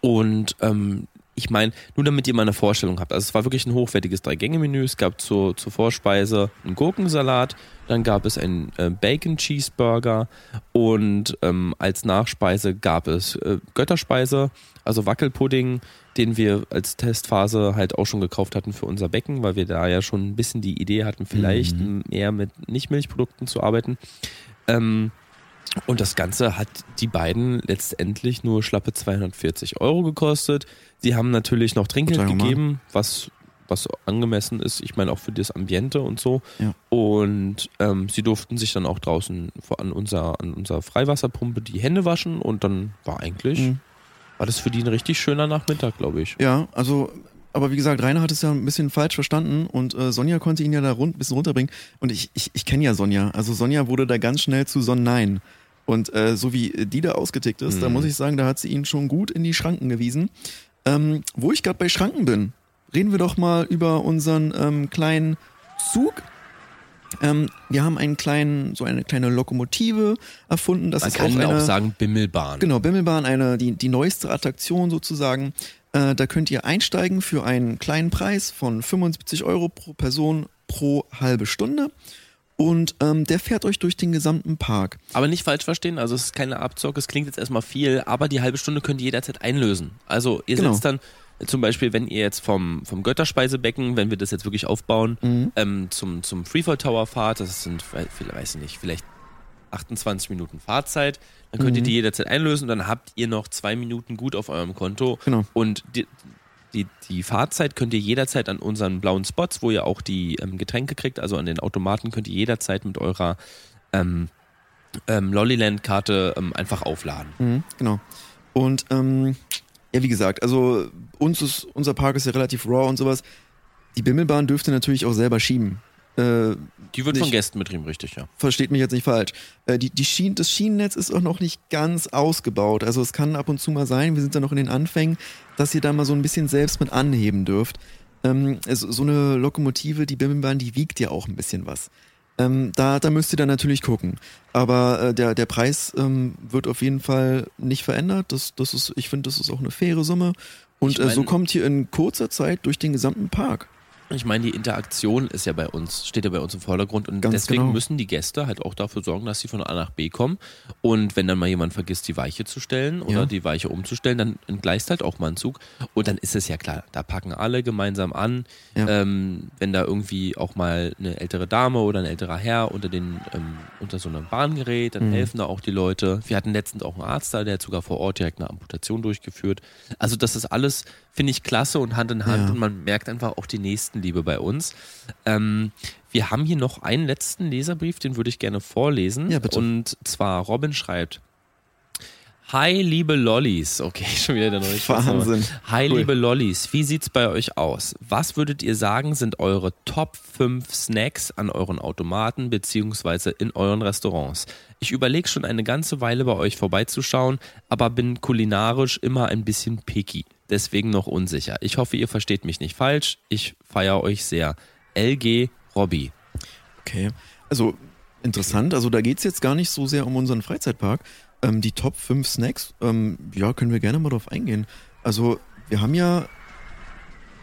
Und ähm, ich meine, nur damit ihr mal eine Vorstellung habt, also es war wirklich ein hochwertiges Drei-Gänge-Menü. Es gab zur, zur Vorspeise einen Gurkensalat, dann gab es einen äh, Bacon-Cheeseburger und ähm, als Nachspeise gab es äh, Götterspeise, also Wackelpudding, den wir als Testphase halt auch schon gekauft hatten für unser Becken, weil wir da ja schon ein bisschen die Idee hatten, vielleicht Mhm. eher mit Nicht-Milchprodukten zu arbeiten. Ähm, und das Ganze hat die beiden letztendlich nur schlappe 240 Euro gekostet. Sie haben natürlich noch Trinkgeld gegeben, was, was angemessen ist. Ich meine auch für das Ambiente und so. Ja. Und ähm, sie durften sich dann auch draußen vor- an unserer, an unserer Freiwasserpumpe die Hände waschen und dann war eigentlich, Mhm. war das für die ein richtig schöner Nachmittag, glaube ich. Ja, also, aber wie gesagt, Rainer hat es ja ein bisschen falsch verstanden und äh, Sonja konnte ihn ja da rund, ein bisschen runterbringen. Und ich, ich, ich kenne ja Sonja. Also Sonja wurde da ganz schnell zu Sonnein. Und äh, so wie die da ausgetickt ist, da Mhm. muss ich sagen, da hat sie ihn schon gut in die Schranken gewiesen. Ähm, wo ich gerade bei Schranken bin, reden wir doch mal über unseren ähm, kleinen Zug. Ähm, wir haben einen kleinen, so eine kleine Lokomotive erfunden. Das Man ist kann auch eine, auch sagen Bimmelbahn. Genau, Bimmelbahn, eine, die, die neueste Attraktion sozusagen. Äh, da könnt ihr einsteigen für einen kleinen Preis von 75 Euro pro Person pro halbe Stunde. Und ähm, der fährt euch durch den gesamten Park. Aber nicht falsch verstehen, also es ist keine Abzocke, es klingt jetzt erstmal viel, aber die halbe Stunde könnt ihr jederzeit einlösen. Also ihr Genau. sitzt dann zum Beispiel, wenn ihr jetzt vom, vom Götterspeisebecken, wenn wir das jetzt wirklich aufbauen, Mhm. ähm, zum, zum Freefall Tower fahrt, das sind, weiß ich nicht, vielleicht 28 Minuten Fahrzeit, dann könnt ihr Mhm. die jederzeit einlösen und dann habt ihr noch zwei Minuten gut auf eurem Konto Genau. und die, die, die Fahrzeit könnt ihr jederzeit an unseren blauen Spots, wo ihr auch die ähm, Getränke kriegt, also an den Automaten könnt ihr jederzeit mit eurer ähm, ähm, Lollyland-Karte ähm, einfach aufladen. Mhm, genau. Und ähm, ja, wie gesagt, also uns ist, unser Park ist ja relativ raw und sowas. Die Bimmelbahn dürfte natürlich auch selber schieben. Äh, Die wird von Nicht- Gästen betrieben, richtig, ja. versteht mich jetzt nicht falsch. Äh, die, die Schien, das Schienennetz ist auch noch nicht ganz ausgebaut. Also es kann ab und zu mal sein, wir sind da noch in den Anfängen, dass ihr da mal so ein bisschen selbst mit anheben dürft. Ähm, also so eine Lokomotive, die Bimmelbahn, die wiegt ja auch ein bisschen was. Ähm, da, da müsst ihr dann natürlich gucken. Aber äh, der, der Preis ähm, wird auf jeden Fall nicht verändert. Das, das ist, ich finde, das ist auch eine faire Summe. Und Ich äh, so mein- kommt ihr in kurzer Zeit durch den gesamten Park. Ich meine, die Interaktion ist ja bei uns, steht ja bei uns im Vordergrund und Ganz deswegen genau. müssen die Gäste halt auch dafür sorgen, dass sie von A nach B kommen. Und wenn dann mal jemand vergisst, die Weiche zu stellen oder Ja. die Weiche umzustellen, dann entgleist halt auch mal ein Zug. Und dann ist es ja klar, da packen alle gemeinsam an. Ja. Ähm, wenn da irgendwie auch mal eine ältere Dame oder ein älterer Herr unter den ähm, unter so einem Bahn gerät, dann Mhm. helfen da auch die Leute. Wir hatten letztens auch einen Arzt da, der hat sogar vor Ort direkt eine Amputation durchgeführt. Also das ist alles, finde ich, klasse und Hand in Hand Ja. und man merkt einfach auch die Nächstenliebe bei uns. Ähm, wir haben hier noch einen letzten Leserbrief, den würde ich gerne vorlesen. Ja, bitte. Und zwar Robin schreibt. Hi, liebe Lollis. Okay, schon wieder der neue Wahnsinn. Hi, Cool. liebe Lollis. Wie sieht's bei euch aus? Was würdet ihr sagen, sind eure Top 5 Snacks an euren Automaten beziehungsweise in euren Restaurants? Ich überlege schon eine ganze Weile bei euch vorbeizuschauen, aber bin kulinarisch immer ein bisschen picky. Deswegen noch unsicher. Ich hoffe, ihr versteht mich nicht falsch. Ich feiere euch sehr. LG Robby. Okay. Also interessant. Also da geht's jetzt gar nicht so sehr um unseren Freizeitpark. Ähm, die Top 5 Snacks, ähm, ja, können wir gerne mal drauf eingehen. Also wir haben ja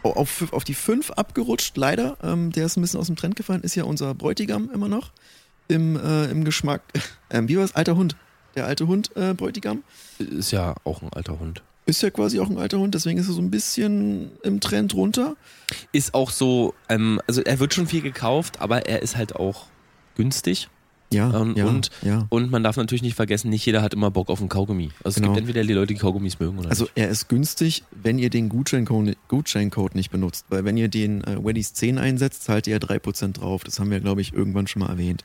au- auf, auf die 5 abgerutscht, leider. Ähm, der ist ein bisschen aus dem Trend gefallen, ist ja unser Bräutigam immer noch im, äh, im Geschmack. Ähm, wie war es? Alter Hund. Der alte Hund, äh, Bräutigam. Ist ja auch ein alter Hund. Ist ja quasi auch ein alter Hund, deswegen ist er so ein bisschen im Trend runter. Ist auch so, ähm, also er wird schon viel gekauft, aber er ist halt auch günstig. Ja, Ähm, ja, und, ja. und man darf natürlich nicht vergessen, nicht jeder hat immer Bock auf einen Kaugummi. Also Genau. es gibt entweder die Leute, die Kaugummis mögen oder Also nicht. er ist günstig, wenn ihr den Gutscheincode, Gutscheincode nicht benutzt, weil wenn ihr den äh, Weddies 10 einsetzt, zahlt ihr ja 3% drauf. Das haben wir, glaube ich, irgendwann schon mal erwähnt.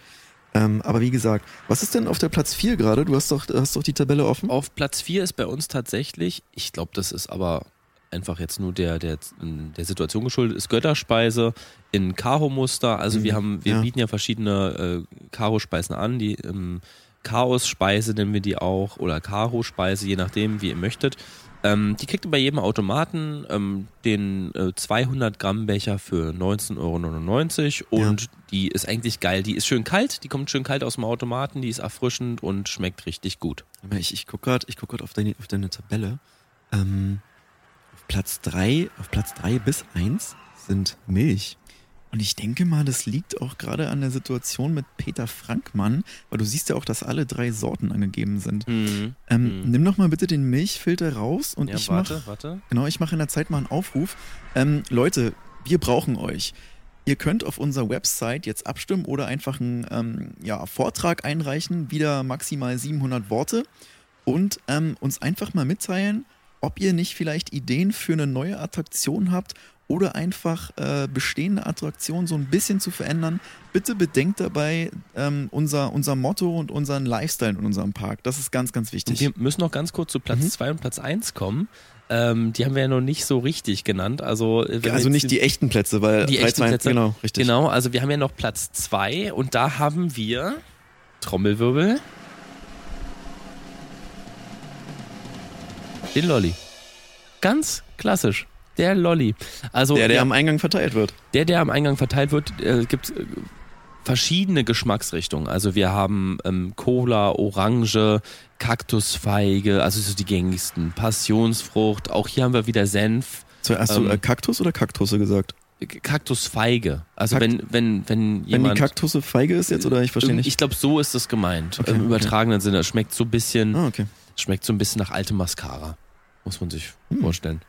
Ähm, aber wie gesagt, was ist denn auf der Platz 4 gerade? Du hast doch, hast doch die Tabelle offen. Auf Platz 4 ist bei uns tatsächlich, ich glaube, das ist aber einfach jetzt nur der, der, der Situation geschuldet, ist Götterspeise in Karo-Muster. Also Mhm, wir haben, wir ja. bieten ja verschiedene äh, Karo-Speisen an, die ähm, Chaos-Speise nennen wir die auch oder Karo-Speise, je nachdem, wie ihr möchtet. Ähm, die kriegt bei jedem Automaten ähm, den äh, 200 Gramm Becher für 19,99 Euro und die ist eigentlich geil. Die ist schön kalt, die kommt schön kalt aus dem Automaten, die ist erfrischend und schmeckt richtig gut. Ich, ich gucke gerade guck grad auf, deine, auf deine Tabelle. Ähm, auf Platz 3, auf Platz 3 bis 1 sind Milch. Und ich denke mal, das liegt auch gerade an der Situation mit Peter Frankmann, weil du siehst ja auch, dass alle drei Sorten angegeben sind. Mhm. Ähm, Mhm. Nimm doch mal bitte den Milchfilter raus und Ja, ich warte, mache warte. genau, ich mache in der Zeit mal einen Aufruf. Ähm, Leute, wir brauchen euch. Ihr könnt auf unserer Website jetzt abstimmen oder einfach einen ähm, ja, Vortrag einreichen, wieder maximal 700 Worte und ähm, uns einfach mal mitteilen, ob ihr nicht vielleicht Ideen für eine neue Attraktion habt oder einfach äh, bestehende Attraktionen so ein bisschen zu verändern. Bitte bedenkt dabei ähm, unser, unser Motto und unseren Lifestyle in unserem Park. Das ist ganz, ganz wichtig. Wir müssen noch ganz kurz zu Platz Mhm. 2 und Platz 1 kommen. Ähm, die haben wir ja noch nicht so richtig genannt. Also, äh, also nicht die echten Plätze, weil Die echten zwei- Plätze. Genau, richtig. Genau, also wir haben ja noch Platz 2 und da haben wir Trommelwirbel. Den Lolli. Ganz klassisch. Der Lolli. Also Der, der wir- am Eingang verteilt wird. Der, der am Eingang verteilt wird, äh, gibt äh, verschiedene Geschmacksrichtungen. Also wir haben ähm, Cola, Orange, Kaktusfeige, also so die gängigsten. Passionsfrucht, auch hier haben wir wieder Senf. So, hast Ähm, du äh, Kaktus oder Kaktusse gesagt? K- Kaktusfeige. Also Kakt- wenn, wenn, wenn Wenn die jemand. Kaktusse feige ist jetzt oder ich verstehe Ähm, nicht. Ich glaube, so ist es gemeint. Okay, Im okay. übertragenen Sinne. Es schmeckt so ein bisschen, ah, okay. schmeckt so ein bisschen nach altem Mascara. Muss man sich Hm. vorstellen.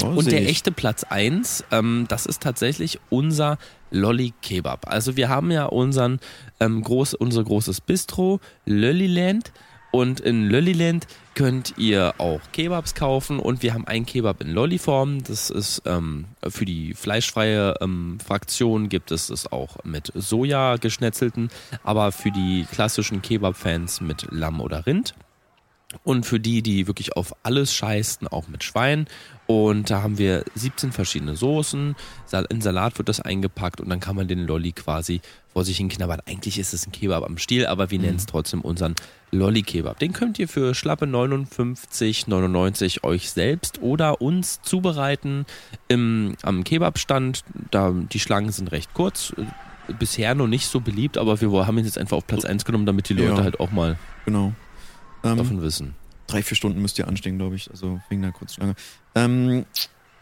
Ja, Und der ich. echte Platz 1, ähm, das ist tatsächlich unser Lolli Kebab. Also wir haben ja unseren, ähm, groß, unser großes Bistro, Lolliland. Und in Lolliland könnt ihr auch Kebabs kaufen und wir haben einen Kebab in Lolliform. Das ist ähm, für die fleischfreie ähm, Fraktion gibt es es auch mit Soja geschnetzelten, aber für die klassischen Kebab-Fans mit Lamm oder Rind. Und für die, die wirklich auf alles scheißen, auch mit Schwein. Und da haben wir 17 verschiedene Soßen. In Salat wird das eingepackt und dann kann man den Lolli quasi vor sich hin knabbern. Eigentlich ist es ein Kebab am Stiel, aber wir nennen es trotzdem unseren Lolli-Kebab. Den könnt ihr für schlappe 59,99 euch selbst oder uns zubereiten im, am Kebabstand. Da, die Schlangen sind recht kurz. Bisher noch nicht so beliebt, aber wir haben ihn jetzt einfach auf Platz 1 genommen, damit die Leute Ja. halt auch mal Genau. Ähm, davon wissen. drei, vier Stunden müsst ihr anstehen, glaube ich. Also wegen der Kurzschlange. Ähm,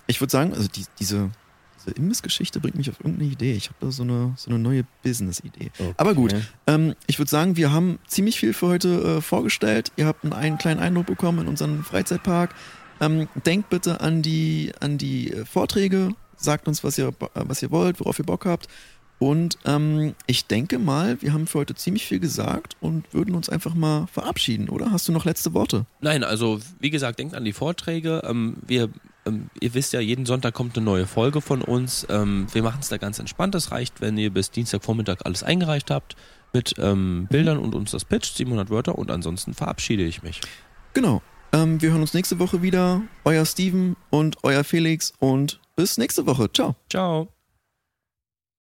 ich würde sagen, also die, diese, diese Imbissgeschichte bringt mich auf irgendeine Idee. Ich habe da so eine, so eine neue Business-Idee. Aber gut, ähm, ich würde sagen, wir haben ziemlich viel für heute äh, vorgestellt. Ihr habt einen, einen kleinen Eindruck bekommen in unserem Freizeitpark. Ähm, denkt bitte an die, an die äh, Vorträge. Sagt uns, was ihr, äh, was ihr wollt, worauf ihr Bock habt. Und ähm, ich denke mal, wir haben für heute ziemlich viel gesagt und würden uns einfach mal verabschieden, oder? Hast du noch letzte Worte? Nein, also wie gesagt, denkt an die Vorträge. Ähm, wir, ähm, ihr wisst ja, jeden Sonntag kommt eine neue Folge von uns. Ähm, wir machen es da ganz entspannt. Es reicht, wenn ihr bis Dienstagvormittag alles eingereicht habt mit ähm, Bildern und uns das pitcht, 700 Wörter. Und ansonsten verabschiede ich mich. Genau. Ähm, wir hören uns nächste Woche wieder. Euer Steven und euer Felix und bis nächste Woche. Ciao. Ciao.